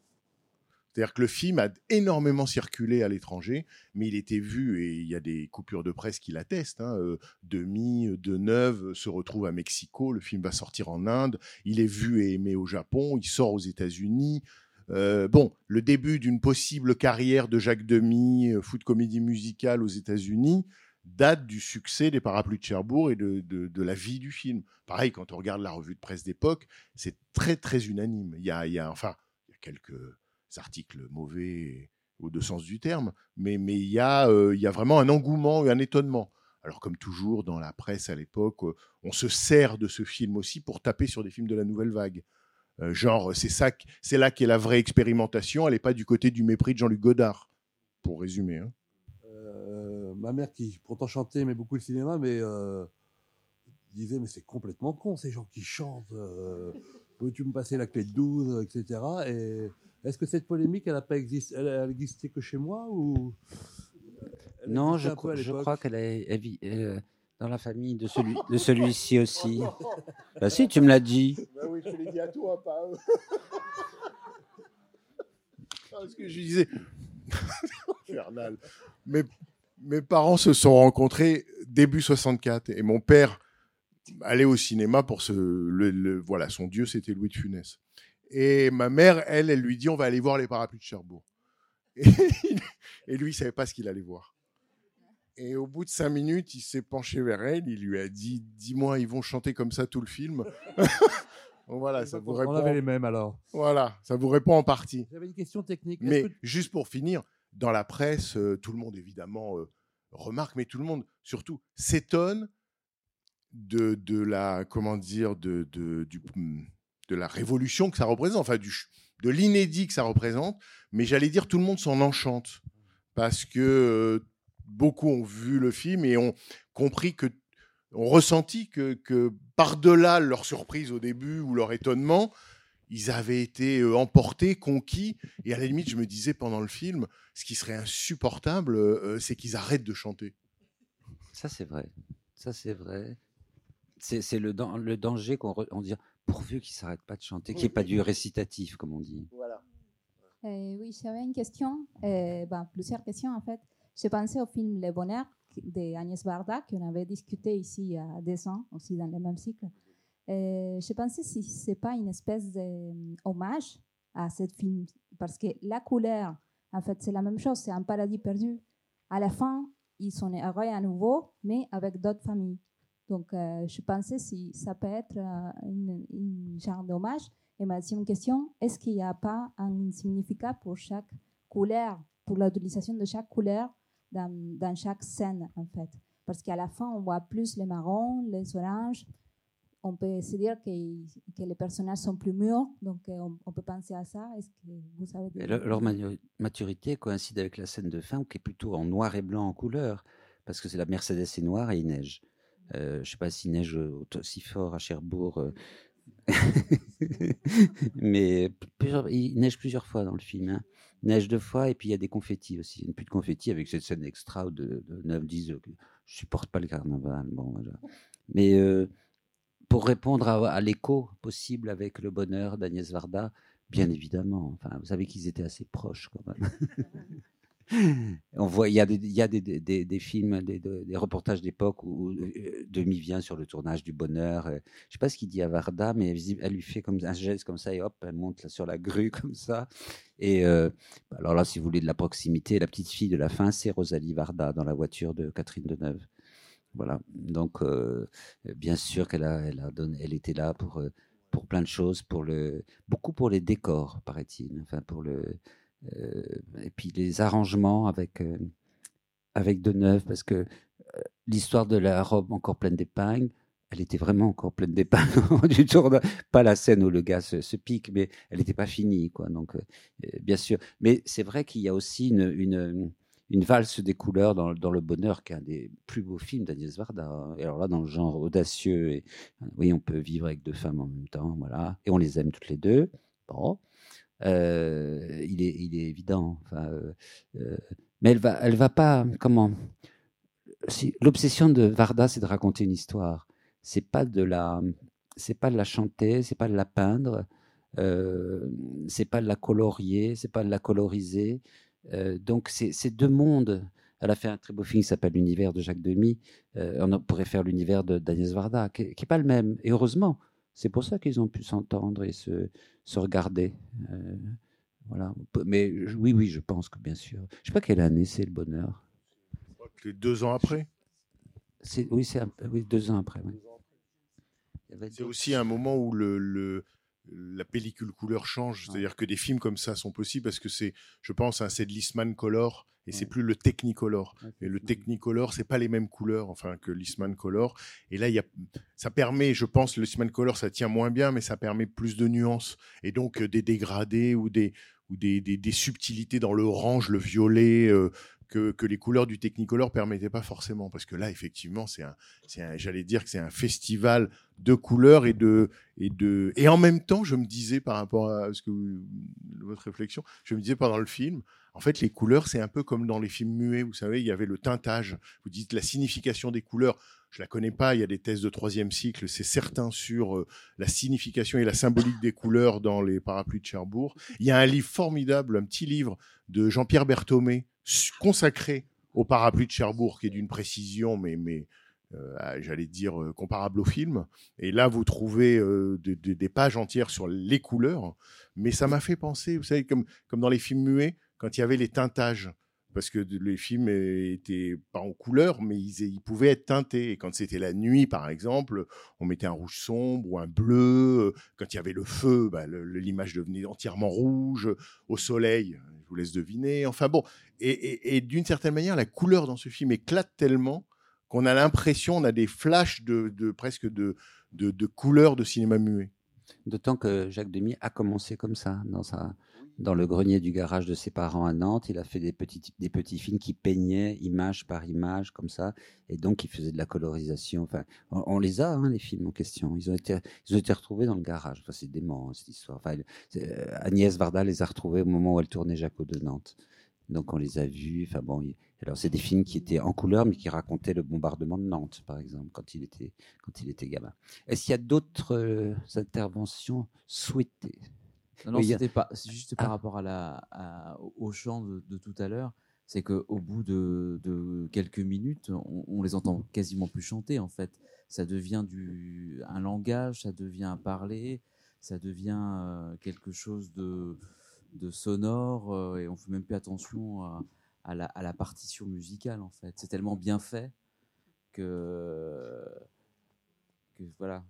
C'est-à-dire que le film a énormément circulé à l'étranger, mais il était vu, et il y a des coupures de presse qui l'attestent. Hein, euh, Demi, euh, Deneuve euh, se retrouve à Mexico, le film va sortir en Inde, il est vu et aimé au Japon, il sort aux États-Unis. Euh, bon, le début d'une possible carrière de Jacques Demy, euh, foot comédie musicale aux États-Unis, date du succès des Parapluies de Cherbourg et de, la vie du film. Pareil, quand on regarde la revue de presse d'époque, c'est très très unanime. Il y a, y a- enfin, il y a quelques articles mauvais au deux sens du terme, mais mais il y a euh, il y a vraiment un engouement et un étonnement. Alors comme toujours dans la presse à l'époque, on se sert de ce film aussi pour taper sur des films de la nouvelle vague. Euh, genre c'est ça, c'est là qu'est la vraie expérimentation. Elle n'est pas du côté du mépris de Jean-Luc Godard, pour résumer. hein. Euh, ma mère, qui pourtant chantait, aimait beaucoup le cinéma, mais euh, disait Mais c'est complètement con, ces gens qui chantent. euh, Peux-tu me passer la clé de 12, etc. Et est-ce que cette polémique, elle n'a pas existé, elle, que chez moi ou Non, je, je crois qu'elle est euh, dans la famille de, celui, de celui-ci aussi. Bah si, tu me l'as dit. Bah oui, je te l'ai dit à toi, pas à eux. Parce que je disais, (laughs) infernal. Mes, mes parents se sont rencontrés début 64 et mon père allait au cinéma pour ce, le, le- voilà, son dieu c'était Louis de Funès. Et ma mère, elle, elle lui dit on va aller voir les parapluies de Cherbourg. Et, (laughs) et lui, il savait pas ce qu'il allait voir. Et au bout de cinq minutes, il s'est penché vers elle, il lui a dit Dis-moi, ils vont chanter comme ça tout le film (laughs) Voilà, ça vous On répond. avait les mêmes alors. Voilà, ça vous répond en partie. J'avais une question technique. Mais que- juste pour finir, dans la presse, euh, tout le monde évidemment euh, remarque, mais tout le monde surtout s'étonne de, de la comment dire de, de, du- de la révolution que ça représente, enfin du, de l'inédit que ça représente. Mais j'allais dire tout le monde s'en enchante parce que euh, beaucoup ont vu le film et ont compris que ont ressenti que, que par-delà leur surprise au début ou leur étonnement, ils avaient été euh, emportés, conquis. Et à la limite, je me disais pendant le film, ce qui serait insupportable, euh, c'est qu'ils arrêtent de chanter. Ça, c'est vrai. Ça, c'est vrai. C'est c'est le, dan- le danger qu'on re- on dit pourvu qu'ils ne s'arrêtent pas de chanter, qu'il n'y ait pas du récitatif, comme on dit. Voilà. Euh, oui, j'avais une question, euh, ben, plusieurs questions en fait. J'ai pensé au film Le Bonheur de Agnès Varda, qu'on avait discuté ici il y a deux ans, aussi dans le même cycle. Euh, je pensais si ce n'est pas une espèce d'hommage à ce film, parce que la couleur, en fait, c'est la même chose, c'est un paradis perdu. À la fin, ils sont heureux à nouveau, mais avec d'autres familles. Donc, euh, je pensais si ça peut être euh, une genre d'hommage. Et ma deuxième question, est-ce qu'il n'y a pas un significat pour chaque couleur, pour l'utilisation de chaque couleur dans, chaque scène, en fait Parce qu'à la fin, on voit plus les marrons, les oranges. On peut se dire que, que les personnages sont plus mûrs, donc euh, on, peut penser à ça. Est-ce que vous savez leur, leur maturité coïncide avec la scène de fin, qui est plutôt en noir et blanc en couleur, parce que c'est la Mercedes est noire et il neige. Euh, je ne sais pas s'il neige aussi fort à Cherbourg, euh, (laughs) mais il neige plusieurs fois dans le film. hein. Il neige deux fois et puis il y a des confettis aussi. Il y a pluie de confettis avec cette scène extra de, de 9-10. euh, Je supporte pas le carnaval. Bon. Mais euh, pour répondre à, à l'écho possible avec le bonheur d'Agnès Varda, bien évidemment. Enfin, vous savez qu'ils étaient assez proches quand même. (laughs) On voit, il y a des, films, des, reportages d'époque où euh, Demi vient sur le tournage du bonheur. euh, Je sais pas ce qu'il dit à Varda, mais elle lui fait comme un geste comme ça et hop, elle monte sur la grue (laughs) comme ça. Et euh, alors là, si vous voulez de la proximité, la petite fille de la fin, c'est Rosalie Varda dans la voiture de Catherine Deneuve. Voilà. Donc, bien sûr qu'elle était là pour, pour plein de choses, pour le, beaucoup pour les décors, paraît-il. Enfin, pour le, et puis les arrangements avec, euh, avec Deneuve, parce que euh, l'histoire de la robe encore pleine d'épingles, elle était vraiment encore pleine d'épingles (laughs) du tournage. Pas la scène où le gars se, pique, mais elle n'était pas finie, quoi. Donc, euh, euh, bien sûr. Mais c'est vrai qu'il y a aussi une, une, valse des couleurs dans, dans Le Bonheur, qui est un des plus beaux films d'Agnès Varda. Et alors là, dans le genre audacieux, et, oui, on peut vivre avec deux femmes en même temps, voilà. Et on les aime toutes les deux. Bon. Euh, il, est, il est évident. Euh, euh, mais elle va, elle va pas. Comment si, L'obsession de Varda, c'est de raconter une histoire. C'est pas de la, c'est pas de la chanter, c'est pas de la peindre, euh, c'est pas de la colorier, c'est pas de la coloriser. Donc c'est deux mondes. Elle a fait un très beau film qui s'appelle L'univers de Jacques Demy. On pourrait faire l'univers de d'Agnès Varda, qui n'est pas le même. Et heureusement, c'est pour ça qu'ils ont pu s'entendre et se, se regarder. Euh, voilà. Mais oui, oui, je pense que bien sûr. Je sais pas quelle année c'est le bonheur. Que deux ans après. Oui, c'est oui, deux ans après. oui. C'est aussi un moment où le, le- la pellicule couleur change. C'est-à-dire que des films comme ça sont possibles parce que c'est, je pense, c'est de l'Eastman Color et c'est plus le Technicolor. Ouais, Et le. Technicolor, c'est pas les mêmes couleurs, enfin, que l'Eastman Color. Et là, il y a, ça permet, je pense, le Eastman Color, ça tient moins bien, mais ça permet plus de nuances. Et donc, euh, des dégradés ou des, ou des, des, des subtilités dans le orange, le violet, euh, que, les couleurs du Technicolor permettaient pas forcément. Parce que là, effectivement, c'est un, un- j'allais dire que c'est un festival de couleurs et de, et de, et en même temps, je me disais par rapport à ce que votre réflexion, je me disais pendant le film, en fait, les couleurs, c'est un peu comme dans les films muets. Vous savez, il y avait le tintage. Vous dites la signification des couleurs. Je la connais pas. Il y a des thèses de troisième cycle. C'est certain sur euh, la signification et la symbolique des couleurs dans les parapluies de Cherbourg. Il y a un livre formidable, un petit livre de Jean-Pierre Berthomé consacré au parapluie de Cherbourg, qui est d'une précision, mais, mais euh, à- j'allais dire euh, comparable au film. Et là, vous trouvez euh, de- de- des pages entières sur les couleurs. Mais ça m'a fait penser, vous savez, comme, comme dans les films muets, quand il y avait les tintages parce que les films étaient pas en couleur, mais ils, pouvaient être teintés. Et quand c'était la nuit, par exemple, on mettait un rouge sombre ou un bleu. Quand il y avait le feu, bah, l'image devenait entièrement rouge. Au soleil, je vous laisse deviner. Enfin bon, et, d'une certaine manière, la couleur dans ce film éclate tellement qu'on a l'impression, on a des flashs de, presque de couleurs de cinéma muet. D'autant que Jacques Demy a commencé comme ça, dans, sa, dans le grenier du garage de ses parents à Nantes. Il a fait des petits, films qui peignaient image par image, comme ça. Et donc, il faisait de la colorisation. Enfin, on, les a, hein, les films en question. Ils ont été, retrouvés dans le garage. C'est dément, hein, cette histoire. Euh, Agnès Varda les a retrouvés au moment où elle tournait Jaco de Nantes. Donc, on les a vus. Enfin, bon, alors, c'est des films qui étaient en couleur, mais qui racontaient le bombardement de Nantes, par exemple, quand il était, quand il était gamin. Est-ce qu'il y a d'autres euh, interventions souhaitées? Non, non, Oui, il y a- c'était pas. C'est juste par Ah. rapport à la, à- au- chant de, de tout à l'heure. C'est qu'au bout de, de quelques minutes, on, on les entend quasiment plus chanter. En fait, ça devient du un langage, ça devient un parler, ça devient euh, quelque chose de, de sonore, euh, et on fait même plus attention à, à la, à la partition musicale. En fait, c'est tellement bien fait que, que voilà.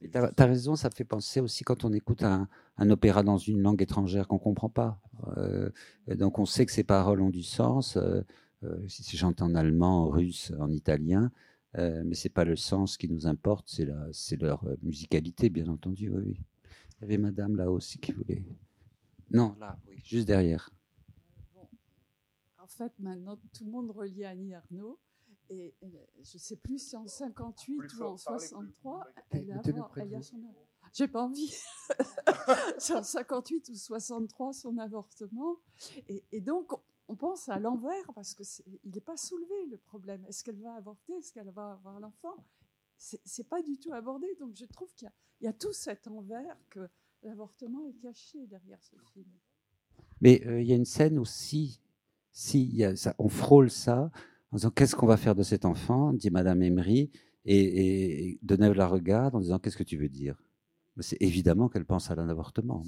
Tu as, raison, ça fait penser aussi quand on écoute un, opéra dans une langue étrangère qu'on ne comprend pas. Euh, donc on sait que ces paroles ont du sens. Euh, euh, si chanté en allemand, en russe, en italien, euh, mais c'est pas le sens qui nous importe, c'est leur musicalité, bien entendu. Oui. Il y avait Madame là aussi qui voulait. Non, là, oui, juste derrière. En fait, maintenant, tout le monde relie Annie Arnaud. Et euh, je ne sais plus si en 58 ou en 63, elle elle a son av- J'ai pas envie. (laughs) c'est en 58 ou 63 son avortement. Et, et donc, on pense à l'envers parce que c'est- il n'est pas soulevé le problème. Est-ce qu'elle va avorter? Est-ce qu'elle va avoir l'enfant? C'est c'est pas du tout abordé. Donc, je trouve qu'il y a- il y, a tout cet envers que l'avortement est caché derrière ce film. Mais euh, il y a une scène aussi, si il y a ça, on frôle ça, en disant qu'est-ce qu'on va faire de cet enfant, dit Madame Emery, et, et Deneuve la regarde en disant qu'est-ce que tu veux dire? C'est évidemment qu'elle pense à un avortement.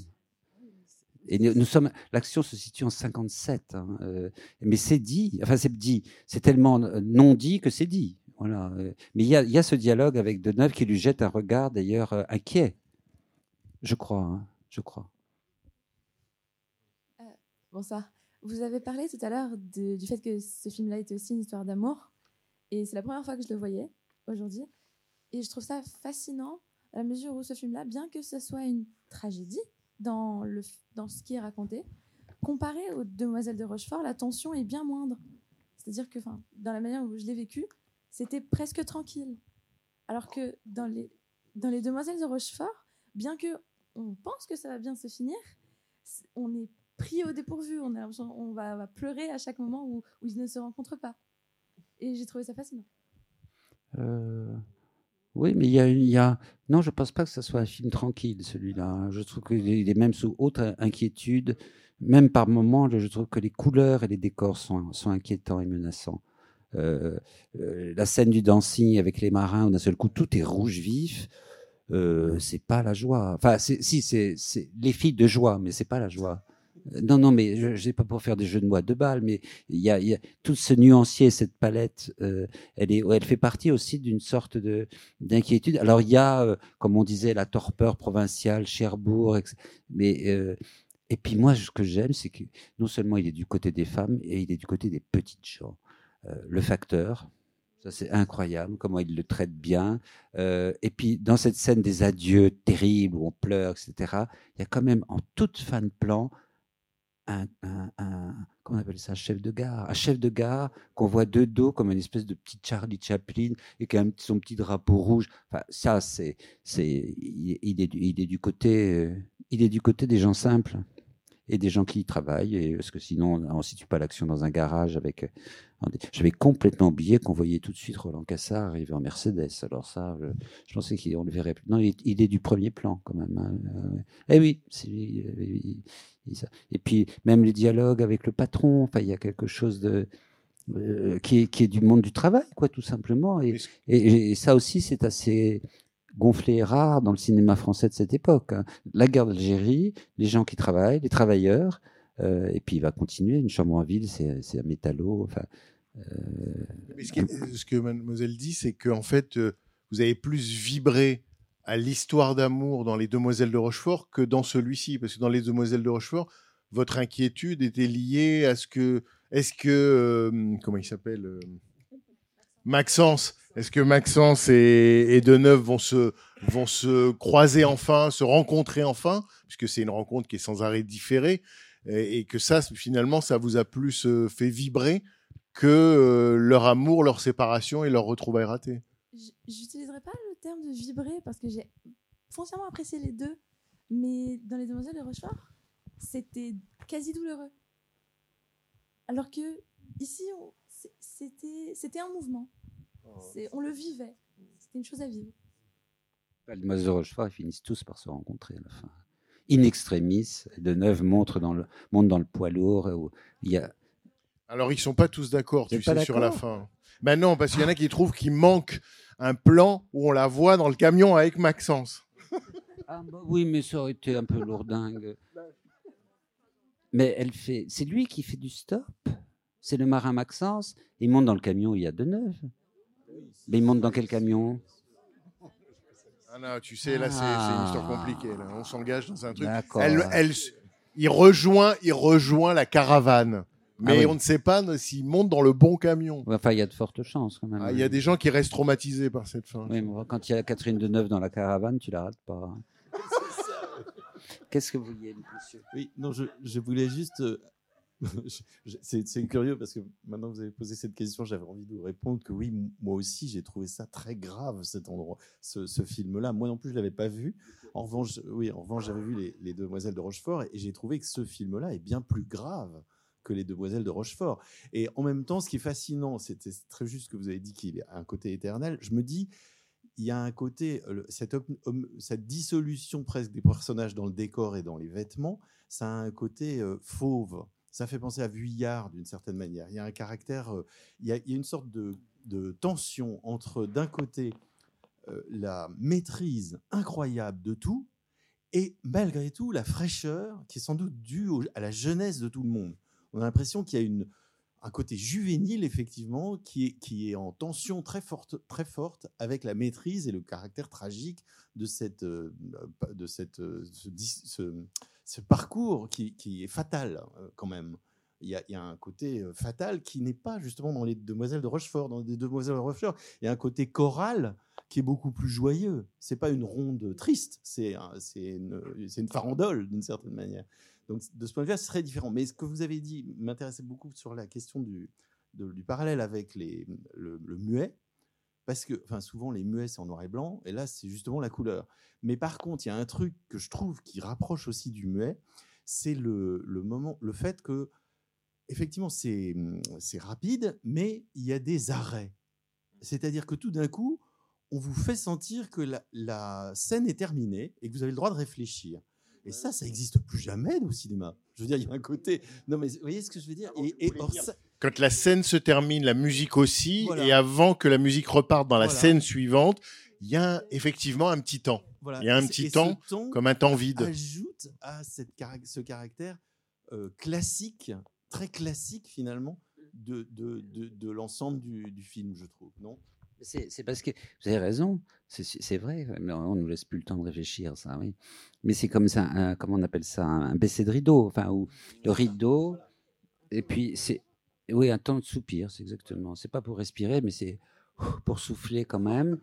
Et nous, sommes, l'action se situe en 57, hein, euh, mais c'est dit, enfin c'est dit, c'est tellement euh, non dit que c'est dit. Voilà. euh, Mais il y a, ce dialogue avec Deneuve qui lui jette un regard d'ailleurs euh, inquiet, je crois, hein, je crois. Bonsoir. Vous avez parlé tout à l'heure du fait que ce film-là était aussi une histoire d'amour. Et c'est la première fois que je le voyais aujourd'hui. Et je trouve ça fascinant à la mesure où ce film-là, bien que ce soit une tragédie dans, le, dans ce qui est raconté, comparé aux Demoiselles de Rochefort, la tension est bien moindre. C'est-à-dire que enfin, dans la manière où je l'ai vécu, c'était presque tranquille. Alors que dans les, dans les Demoiselles de Rochefort, bien que on pense que ça va bien se finir, on est pris au dépourvu. On, va, pleurer à chaque moment où, ils ne se rencontrent pas. Et j'ai trouvé ça fascinant. Euh, oui, mais il y a. Non, je pense pas que ce soit un film tranquille, celui-là. Je trouve qu'il est même sous haute inquiétude. Même par moments, je trouve que les couleurs et les décors sont, inquiétants et menaçants. Euh, euh, la scène du dancing avec les marins, où d'un seul coup tout est rouge vif, euh, c'est pas la joie. Enfin, si, c'est les filles de joie, mais c'est pas la joie. Non, non, mais je sais pas pour faire des jeux de mots à deux mais il y a, tout ce nuancier, cette palette, euh, elle, est, elle fait partie aussi d'une sorte de d'inquiétude. Alors il y a, euh, comme on disait, la torpeur provinciale, Cherbourg, mais euh, et puis moi, ce que j'aime, c'est que non seulement il est du côté des femmes, et il est du côté des petites gens. Le facteur, ça c'est incroyable, comment il le traite bien. Et puis dans cette scène des adieux terribles où on pleure, etc., il y a quand même en toute fin de plan un, comment on appelle ça, chef de gare, un chef de gare qu'on voit de dos comme une espèce de petit Charlie Chaplin et qui a son petit drapeau rouge. Enfin, ça, c'est, c'est, il, est, il est du côté, euh, il est du côté des gens simples et des gens qui y travaillent. Et, parce que sinon, on ne situe pas l'action dans un garage avec. euh, J'avais complètement oublié qu'on voyait tout de suite Roland Cassard arriver en Mercedes. Alors ça, je, je pensais qu'on le verrait plus. Non, il est, il est du premier plan quand même. hein. Euh, Eh oui, c'est lui, euh. Et puis même les dialogues avec le patron. Enfin, il y a quelque chose de euh, qui, est, qui est du monde du travail, quoi, tout simplement. Et, et- et ça aussi, c'est assez gonflé et rare dans le cinéma français de cette époque. hein. La guerre d'Algérie, les gens qui travaillent, les travailleurs, Euh, et puis il va continuer. Une chambre en ville, c'est un métallo. Enfin, euh, ce, que mademoiselle dit, c'est qu'en fait, euh, vous avez plus vibré à l'histoire d'amour dans Les Demoiselles de Rochefort que dans celui-ci. Parce que dans Les Demoiselles de Rochefort, votre inquiétude était liée à ce que. Est-ce que. comment il s'appelle Maxence. Est-ce que Maxence et, et Deneuve vont se, vont se croiser enfin, se rencontrer enfin Puisque c'est une rencontre qui est sans arrêt différée. Et, que ça, finalement, ça vous a plus euh, fait vibrer que euh, leur amour, leur séparation et leur retrouvailles ratées? J- J'utiliserai pas le terme de vibrer parce que j'ai foncièrement apprécié les deux, mais dans Les Demoiselles de Rochefort, c'était quasi douloureux. Alors que ici, c'était un mouvement. C'est- On le vivait. C'était une chose à vivre. les Demoiselles de Rochefort, ils finissent tous par se rencontrer à la fin. In extremis, de neuf montre dans le, monte dans le poids lourd. Où il y a, Alors, ils sont pas tous d'accord, tu sais, sur la fin. Ben non, parce qu'il y en a qui trouvent qu'il manque un plan où on la voit dans le camion avec Maxence. (laughs) Ah, bah oui, mais ça aurait été un peu lourdingue. Mais elle fait, c'est lui qui fait du stop. C'est le marin Maxence. Il monte dans le camion, il y a de neuf. Mais il monte dans quel camion (laughs) Ah non, tu sais, là, c'est une histoire compliquée. là. On s'engage dans un truc. D'accord. Elle, elle, il, rejoint, il rejoint la caravane. Mais Ah oui. on ne sait pas s'il monte dans le bon camion. Enfin, il y a de fortes chances quand même. Ah, Il y a des gens qui restent traumatisés par cette fin. Oui, mais quand il y a Catherine Deneuve dans la caravane, tu la rates pas. hein. (laughs) Qu'est-ce que vous vouliez, monsieur? Oui, non, je, je voulais juste. (laughs) c'est curieux parce que maintenant que vous avez posé cette question, j'avais envie de vous répondre que oui, moi aussi, j'ai trouvé ça très grave cet endroit, ce, ce film-là. Moi non plus, je l'avais pas vu. En revanche, oui, en revanche, j'avais vu les, les Demoiselles de Rochefort et, j'ai trouvé que ce film-là est bien plus grave que les Demoiselles de Rochefort. Et en même temps, ce qui est fascinant, c'était très juste que vous avez dit qu'il a un côté éternel. Je me dis, il y a un côté, cette dissolution presque des personnages dans le décor et dans les vêtements, ça a un côté euh, fauve. Ça fait penser à Vuillard d'une certaine manière. Il y a un caractère, euh, il, y a, une sorte de, tension entre d'un côté euh, la maîtrise incroyable de tout et malgré tout la fraîcheur qui est sans doute due à la jeunesse de tout le monde. On a l'impression qu'il y a une, un côté juvénile, effectivement, qui est, qui est en tension très forte, très forte avec la maîtrise et le caractère tragique de, cette, euh, de cette, ce- ce parcours qui, est fatal, euh, quand même. Il y, a, un côté euh, fatal qui n'est pas justement dans les Demoiselles de Rochefort. Dans les Demoiselles de Rochefort, il y a un côté choral qui est beaucoup plus joyeux. C'est pas une ronde triste, c'est un- c'est une, farandole d'une certaine manière. Donc de ce point de vue, c'est très différent. Mais ce que vous avez dit m'intéressait beaucoup sur la question du, parallèle avec le muet, parce que enfin, souvent les muets c'est en noir et blanc, et là c'est justement la couleur. Mais par contre, il y a un truc que je trouve qui rapproche aussi du muet, c'est le, le moment, le fait que effectivement c'est c'est rapide, mais il y a des arrêts. C'est-à-dire que tout d'un coup, on vous fait sentir que la, la scène est terminée et que vous avez le droit de réfléchir. Et ça, ça n'existe plus jamais au cinéma. Je veux dire, il y a un côté. Non, mais vous voyez ce que je veux dire? Et, et or, ça- Quand la scène se termine, la musique aussi, Voilà. et avant que la musique reparte dans la Voilà. scène suivante, il y a effectivement un petit temps. Voilà. Il y a un petit temps, temps comme un temps vide. Ajoute à cette ce caractère euh, classique, très classique finalement, de, de, de, de l'ensemble du, du film, je trouve. Non? C'est parce que vous avez raison, c'est- vrai, mais on nous laisse plus le temps de réfléchir, ça, oui. Mais c'est comme ça, un- comment on appelle ça, un, baisser de rideau, enfin, ou le rideau, et puis c'est, oui, un temps de soupir, c'est exactement. C'est pas pour respirer, mais c'est pour souffler quand même.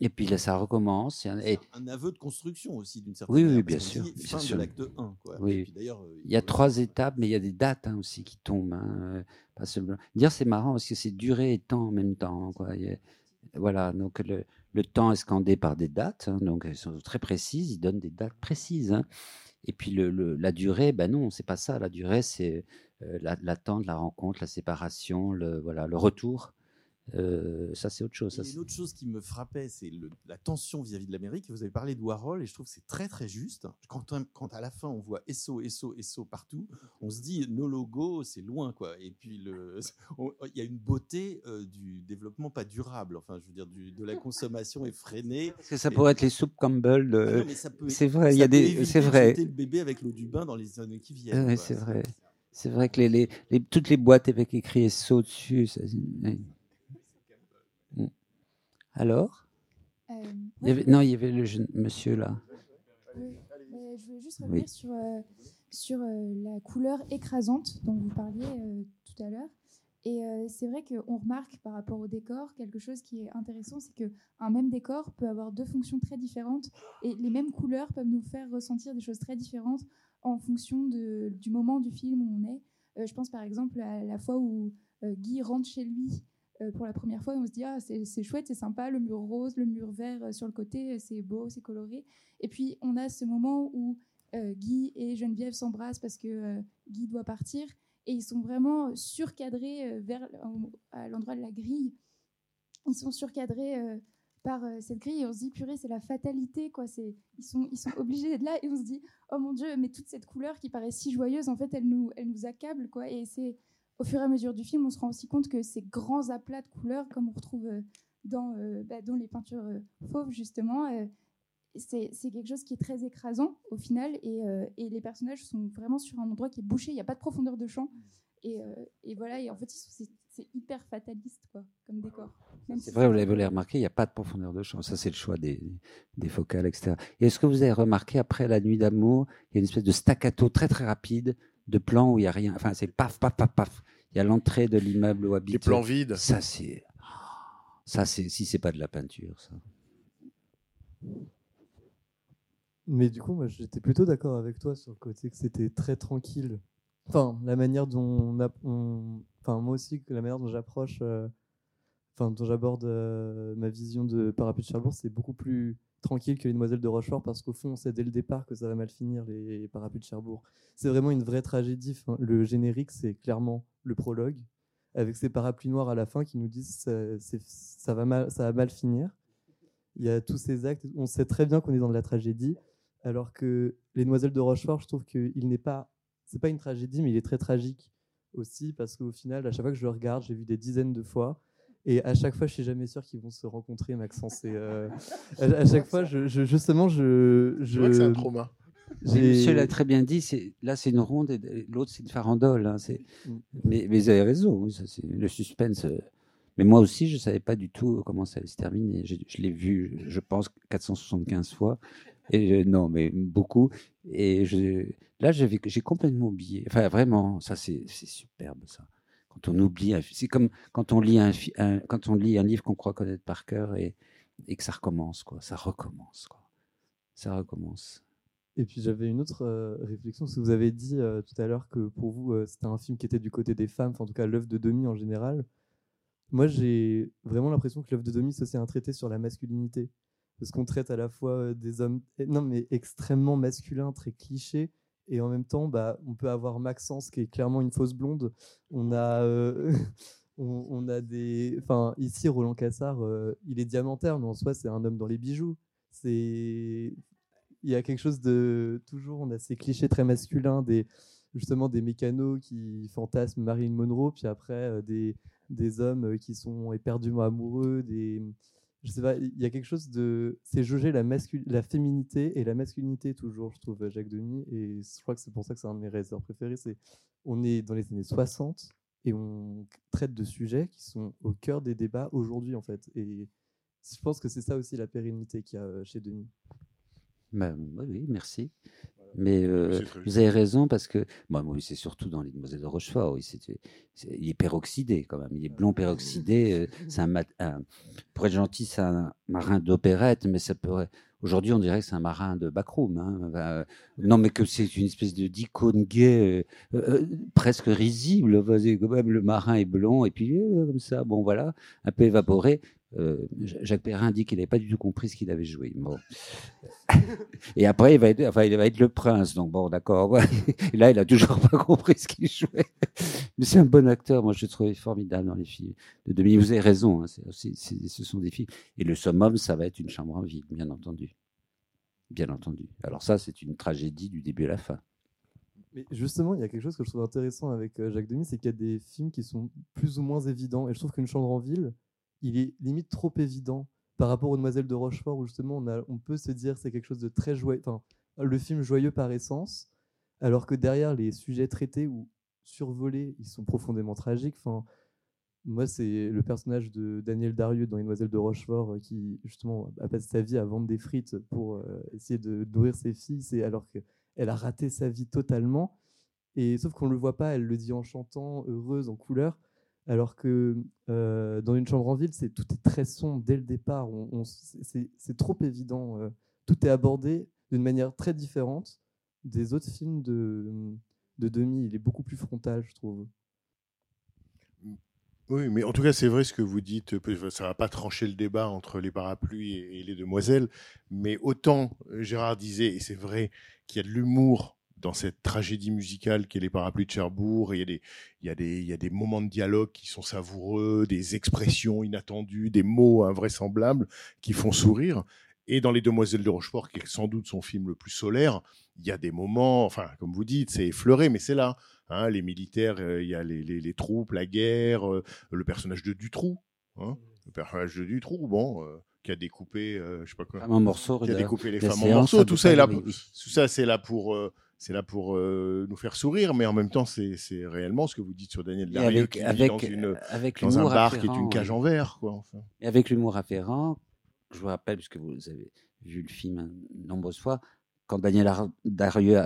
Et puis là, ça recommence. et- Un aveu de construction aussi, d'une certaine oui, manière. oui, bien sûr. dit bien fin sûr. de l'acte 1. Quoi. Oui. Et puis d'ailleurs, euh, il y a trois étapes, mais il y a des dates hein, aussi qui tombent. hein, euh, pas seulement. Dire c'est marrant parce que c'est durée et temps en même temps. Quoi. A- voilà, donc le, le temps est scandé par des dates, hein, donc elles sont très précises. Ils donnent des dates précises. hein. Et puis le, le- la durée, ben non, c'est pas ça. La durée, c'est l'attente, la rencontre, la séparation, le voilà, le retour. euh, ça c'est autre chose. Ça, une autre chose qui me frappait, c'est la tension vis-à-vis de l'Amérique. Vous avez parlé de Warhol et je trouve que c'est très très juste. Quand, à la fin on voit SO, SO, SO partout, on se dit nos logos, c'est loin quoi. Et puis (laughs) (laughs) il y a une beauté euh, du développement pas durable. Enfin, je veux dire, du- de la consommation effrénée. Parce que ça Et- pourrait être les soupes Campbell. de- Ah c'est vrai, il y a des, c'est vrai. le bébé avec l'eau du bain dans les années qui viennent. Quoi. c'est vrai. C'est vrai que les, les, les- toutes les boîtes avec écrit SO dessus. ça- ouais. Mm. Alors? Euh, Il y avait- Non, il y avait le jeune monsieur là. Euh, je voulais juste Oui. revenir sur, euh, sur euh, la couleur écrasante dont vous parliez tout à l'heure. Et c'est vrai qu'on remarque par rapport au décor quelque chose qui est intéressant, c'est qu'un même décor peut avoir deux fonctions très différentes et les mêmes couleurs peuvent nous faire ressentir des choses très différentes en fonction du moment du film où on est. Euh, je pense par exemple à la fois où euh, Guy rentre chez lui euh, pour la première fois et on se dit ah c'est chouette, c'est sympa, le mur rose, le mur vert sur le côté, c'est beau, c'est coloré. Et puis on a ce moment où Guy et Geneviève s'embrassent parce que Guy doit partir et ils sont vraiment surcadrés vers à l'endroit de la grille. Ils sont surcadrés euh, cette grille et on se dit purée c'est la fatalité quoi. C'est ils sont ils sont obligés d'être là et on se dit oh mon dieu mais toute cette couleur qui paraît si joyeuse en fait elle nous elle nous accable quoi et c'est au fur et à mesure du film, on se rend aussi compte que ces grands aplats de couleurs, comme on retrouve euh, dans, euh, bah, dans les peintures fauves, justement, c'est quelque chose qui est très écrasant au final. Et, et les personnages sont vraiment sur un endroit qui est bouché, il n'y a pas de profondeur de champ. Et, et voilà, et en fait, c'est c'est hyper fataliste quoi, comme décor. Même C'est vrai, vous l'avez remarqué, il n'y a pas de profondeur de champ. Ça, c'est le choix des, des focales, etc. Et est-ce que vous avez remarqué, après La Nuit d'amour, il y a une espèce de staccato très très rapide de plans où il n'y a rien? Enfin, c'est paf, paf, paf, paf. Il y a l'entrée de l'immeuble où habite. plans vides. Ça, c'est. Ça, c'est. Si c'est pas de la peinture, ça. Mais du coup, moi, j'étais plutôt d'accord avec toi sur le côté que c'était très tranquille. Enfin, la manière dont on, a- on- moi aussi, la manière dont j'approche, euh, dont j'aborde euh, ma vision de Parapluie de Cherbourg, c'est beaucoup plus tranquille que les Demoiselles de Rochefort parce qu'au fond, on sait dès le départ que ça va mal finir les Parapluies de Cherbourg. C'est vraiment une vraie tragédie. Le générique, c'est clairement le prologue avec ces parapluies noirs à la fin qui nous disent ça, c'est- ça va mal, ça va mal finir. Il y a tous ces actes. On sait très bien qu'on est dans de la tragédie, alors que Les Demoiselles de Rochefort, je trouve qu'il n'est pas. C'est pas une tragédie, mais il est très tragique aussi, parce qu'au final, à chaque fois que je le regarde, j'ai vu des dizaines de fois. Et à chaque fois, je suis jamais sûr qu'ils vont se rencontrer, Maxence. Et euh, à, à chaque fois, je, je- justement, je. je c'est un trauma. Monsieur l'a très bien dit. c'est- Là, c'est une ronde et l'autre, c'est une farandole. hein, c'est- Mm. mais, mais vous avez raison. oui, ça, c'est le suspense. euh. Mais moi aussi, je savais pas du tout comment ça allait se terminer. Je, je l'ai vu, je pense, 475 fois. Non, mais beaucoup. Et là, j'ai complètement oublié. Enfin, vraiment, ça, c'est superbe, ça. Quand on oublie, c'est comme quand on lit un, quand on lit un livre qu'on croit connaître par cœur et, et que ça recommence, quoi. Ça recommence, quoi. Ça recommence. Et puis j'avais une autre euh, réflexion, parce que vous avez dit euh, tout à l'heure que pour vous, euh, c'était un film qui était du côté des femmes, en tout cas l'œuvre de Demi en général. Moi, j'ai vraiment l'impression que l'œuvre de Demi, c'est un traité sur la masculinité. Parce qu'on traite à la fois des hommes eh, non, mais extrêmement masculins, très clichés, et en même temps, bah, on peut avoir Maxence qui est clairement une fausse blonde. On a, euh, (laughs) on, a des. Enfin, ici, Roland Cassard, euh, il est diamantaire, mais en soi, c'est un homme dans les bijoux. C'est. Il y a quelque chose de. Toujours, on a ces clichés très masculins, des, justement des mécanos qui fantasment Marilyn Monroe, puis après, euh, des, des hommes qui sont éperdument amoureux, des. Je sais pas, il y a quelque chose de. C'est jauger la, féminité et la masculinité, toujours, je trouve, Jacques Demy. Et je crois que c'est pour ça que c'est un de mes réalisateurs préférés. C'est on est dans les années 60 et on traite de sujets qui sont au cœur des débats aujourd'hui, en fait. Et je pense que c'est ça aussi la pérennité qu'il y a euh, chez Denis. Ben, oui, oui, merci. Mais euh, vous avez raison parce que moi, moi, c'est surtout dans les Demoiselles de Rochefort. Oui, il est peroxydé quand même. Il est blond peroxydé. euh, c'est un, un- pour être gentil, c'est un marin d'opérette, mais ça pourrait. Aujourd'hui, on dirait que c'est un marin de backroom. hein. Euh, non, mais que c'est une espèce de d'icône gay euh, euh, presque risible. Quand même, le marin est blond et puis comme ça, bon voilà, un peu évaporé. Euh, Jacques Perrin dit qu'il n'avait pas du tout compris ce qu'il avait joué. Bon. (laughs) Et après, il va, être, enfin, il va être le prince. Donc, bon, d'accord. (laughs) là, il a toujours pas compris ce qu'il jouait. Mais c'est un bon acteur. Moi, je le trouvais formidable dans les films de Demi. Vous avez raison. hein, ce sont des films. Et le summum, ça va être une chambre en ville, bien entendu. Bien entendu. Alors ça, c'est une tragédie du début à la fin. Mais justement, il y a quelque chose que je trouve intéressant avec euh, Jacques Demy, c'est qu'il y a des films qui sont plus ou moins évidents. Et je trouve qu'une chambre en ville, il est limite trop évident par rapport aux Demoiselles de Rochefort, où justement on, peut se dire c'est quelque chose de très joyeux, le film joyeux par essence, alors que derrière les sujets traités ou survolés, ils sont profondément tragiques. Enfin, moi, c'est le personnage de Daniel Darieux dans Les Demoiselles de Rochefort euh, qui, justement, a passé sa vie à vendre des frites pour euh, essayer de nourrir ses filles. Alors qu'elle a raté sa vie totalement. Et sauf qu'on ne le voit pas, elle le dit en chantant, heureuse, en couleur. Alors que euh, dans une chambre en ville, c'est tout est très sombre dès le départ. C'est- trop évident. euh, tout est abordé d'une manière très différente des autres films de, de Demi. Il est beaucoup plus frontal, je trouve. Oui, mais en tout cas, c'est vrai ce que vous dites. Ça va pas trancher le débat entre les parapluies et, et les demoiselles. Mais autant euh, Gérard disait, et c'est vrai, qu'il y a de l'humour dans cette tragédie musicale qu'est les parapluies de Cherbourg. Il y, a des, il, y a des, il y a des moments de dialogue qui sont savoureux, des expressions inattendues, des mots invraisemblables qui font sourire. Et dans Les Demoiselles de Rochefort, qui est sans doute son film le plus solaire, il y a des moments, enfin, comme vous dites, c'est effleuré, mais c'est là. Hein, les militaires, euh, il y a les, les- les troupes, la guerre, euh, le personnage de Dutroux. hein, le personnage de Dutroux, bon, euh, qui a découpé, je sais pas quoi. Femmes en morceaux, Qui a découpé les femmes en morceaux. Tout ça, est là, tout ça, c'est là pour. Euh, c'est là pour euh, nous faire sourire, mais en même temps, c'est réellement ce que vous dites sur Daniel Darieux, avec- qui vit avec- dans, une, avec dans un l'humour bar qui est une cage en verre. Quoi, enfin. Et avec l'humour afférent, je vous rappelle, puisque vous avez vu le film nombreuses fois, quand Daniel Ar- Darieux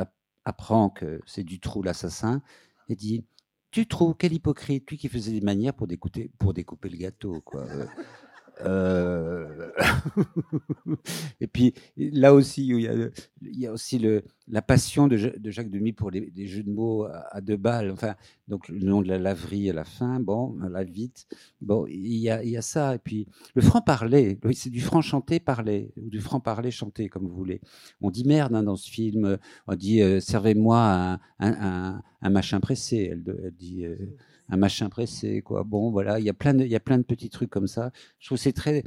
apprend que c'est Dutroux l'assassin, il dit Dutroux, quel hypocrite, lui qui faisait des manières pour découper, pour découper le gâteau. Quoi. Euh, (laughs) Et puis là aussi, il y a, aussi la passion de, Ja- de Jacques Demy pour les, jeux de mots à, deux balles. Enfin, donc le nom de la laverie à la fin, bon, la vite. Bon, il y a, ça. Et puis le franc-parler, c'est du franc-chanté parler, ou du franc-parler chanté, comme vous voulez. On dit merde hein, dans ce film. On dit euh, servez-moi un, machin pressé. Elle dit. euh, un machin pressé, quoi. Bon, voilà, il y a plein de, il y a plein de petits trucs comme ça. Je trouve c'est très,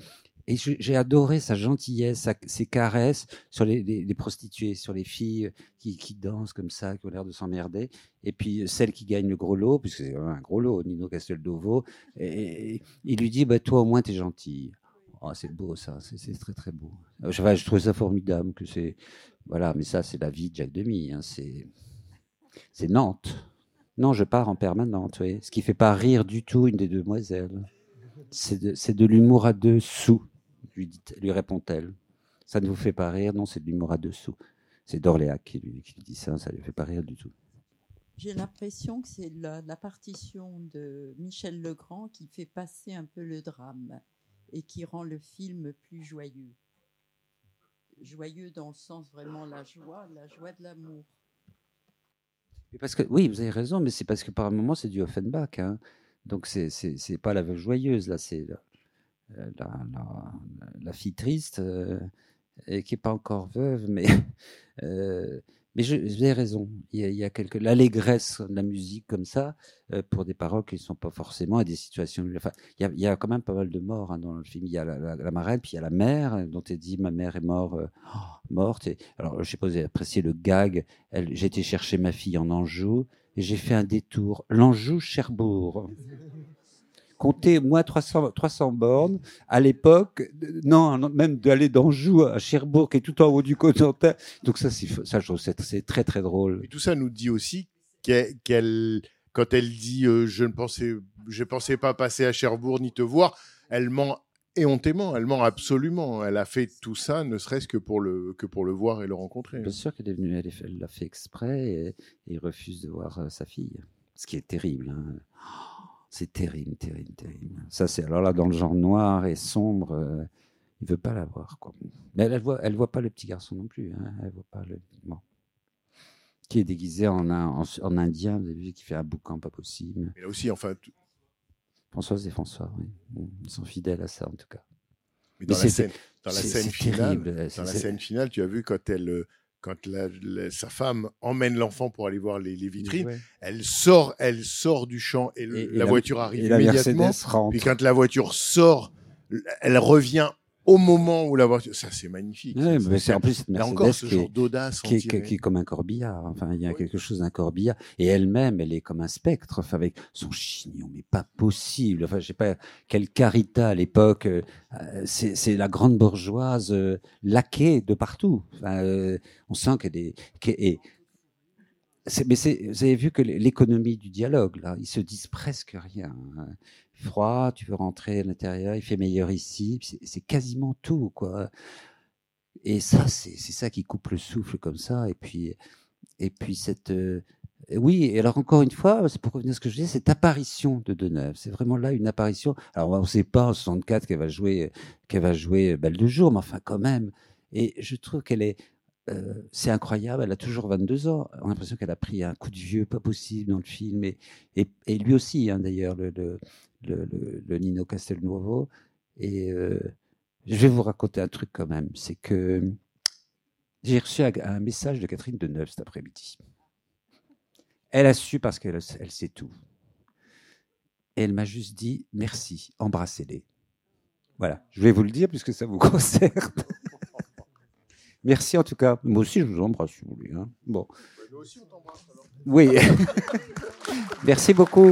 et j'ai adoré sa gentillesse, ses caresses sur les, prostituées, sur les filles qui, qui dansent comme ça, qui ont l'air de s'emmerder. Et puis celle qui gagne le gros lot, puisque c'est un gros lot, Nino Casteldovo, et, il lui dit bah, Toi au moins, tu es gentille. Oh, c'est beau ça, c'est très très beau. Euh, Je, enfin, trouve ça formidable. que c'est Voilà, mais ça, c'est la vie de Jacques Demy. hein, c'est Nantes. Non, je pars en permanente, oui. Ce qui fait pas rire du tout une des demoiselles. C'est de, l'humour à deux sous, lui, répond-elle. Ça ne vous fait pas rire? Non, c'est de l'humour à deux sous. C'est d'Orléac qui lui, dit ça, ça ne lui fait pas rire du tout. J'ai l'impression que c'est la, la partition de Michel Legrand qui fait passer un peu le drame et qui rend le film plus joyeux. Joyeux dans le sens vraiment la joie, la joie de l'amour. Parce que, oui, vous avez raison, mais c'est parce que par un moment, c'est du Offenbach. hein. Donc, c'est c'est pas la veuve joyeuse, là, c'est la, euh, la- la fille triste, euh, et qui n'est pas encore veuve, mais, (laughs) euh, mais je, vous avez raison. Il y a, quelque l'allégresse de la musique comme ça, euh, pour des paroles qui ne sont pas forcément à des situations. Enfin, il y a, quand même pas mal de morts hein, dans le film. Il y a la, la- marraine, puis il y a la mère, euh, dont elle dit Ma mère est morte. euh, (gasps) morte. Et, alors, je sais pas vous avez apprécié le gag. J'ai été chercher ma fille en Anjou et j'ai fait un détour. L'Anjou-Cherbourg. Comptez moins 300, 300 bornes. À l'époque, non, même d'aller d'Anjou à Cherbourg, qui est tout en haut du Cotentin. Donc, ça, ça, je trouve c'est très, très drôle. Et tout ça nous dit aussi qu'elle, quand elle dit euh, je ne pensais, je pensais pas passer à Cherbourg ni te voir, elle ment éhontément, elle ment absolument. Elle a fait tout ça, ne serait-ce que pour le que pour le voir et le rencontrer. Bien sûr qu'elle est venue, elle l'a fait exprès et, et il refuse de voir euh, sa fille. Ce qui est terrible. hein. C'est terrible, terrible, terrible. Ça, c'est alors là, dans le genre noir et sombre, euh, il veut pas la voir. Quoi. Mais elle, elle voit, elle voit pas le petit garçon non plus. hein. Elle voit pas le. bon. Qui est déguisé en, en, en indien, vous avez vu, qui fait un boucan pas possible. Mais là aussi, enfin, t- Françoise et François, oui. Ils sont fidèles à ça, en tout cas. Mais dans, Mais la c'est- scène, dans la scène finale, terrible, dans la scène finale, tu as vu quand elle, euh, quand la- la- sa femme emmène l'enfant pour aller voir les, les vitrines, Ouais. elle sort, elle sort du champ et, le- Et- et la, voiture arrive et la immédiatement. Puis quand la voiture sort, elle revient au moment où la voiture. Ça, c'est magnifique. Ça, mais c'est en plus cette Mercedes encore, ce qui, genre d'audace. qui, entière. qui est comme un corbillard. Enfin, il y a quelque chose d'un corbillard. Et elle-même, elle est comme un spectre, enfin, avec son chignon, mais pas possible. Enfin, je sais pas quelle carita à l'époque. euh, euh, c'est c'est la grande bourgeoise euh, laquée de partout. Enfin, euh, on sent qu'elle est. qu'elle est- c'est- mais c'est- vous avez vu que l'économie du dialogue, là, ils se disent presque rien. Froid, tu veux rentrer à l'intérieur, il fait meilleur ici. C'est quasiment tout, quoi. Et ça, c'est ça qui coupe le souffle comme ça. Et puis, et puis cette. euh, oui, et alors encore une fois, c'est pour revenir à ce que je disais, cette apparition de Deneuve, c'est vraiment là une apparition. Alors on ne sait pas en 64 qu'elle va jouer, qu'elle jouer Belle de jour, mais enfin quand même. Et je trouve qu'elle est, euh, c'est incroyable. Elle a toujours 22 ans. On a l'impression qu'elle a pris un coup de vieux, pas possible dans le film. Et, et, lui aussi, hein, d'ailleurs, le, le, le, le- le Nino Castelnuovo. Et euh, je vais vous raconter un truc quand même. C'est que j'ai reçu un, message de Catherine Deneuve cet après-midi. Elle a su parce qu'elle elle sait tout. Et elle m'a juste dit merci, embrassez-les. Voilà, je vais vous le dire puisque ça vous (laughs) concerne. merci en tout cas. Moi aussi, je vous embrasse, si vous voulez. hein. Bon. Oui. (laughs) merci beaucoup.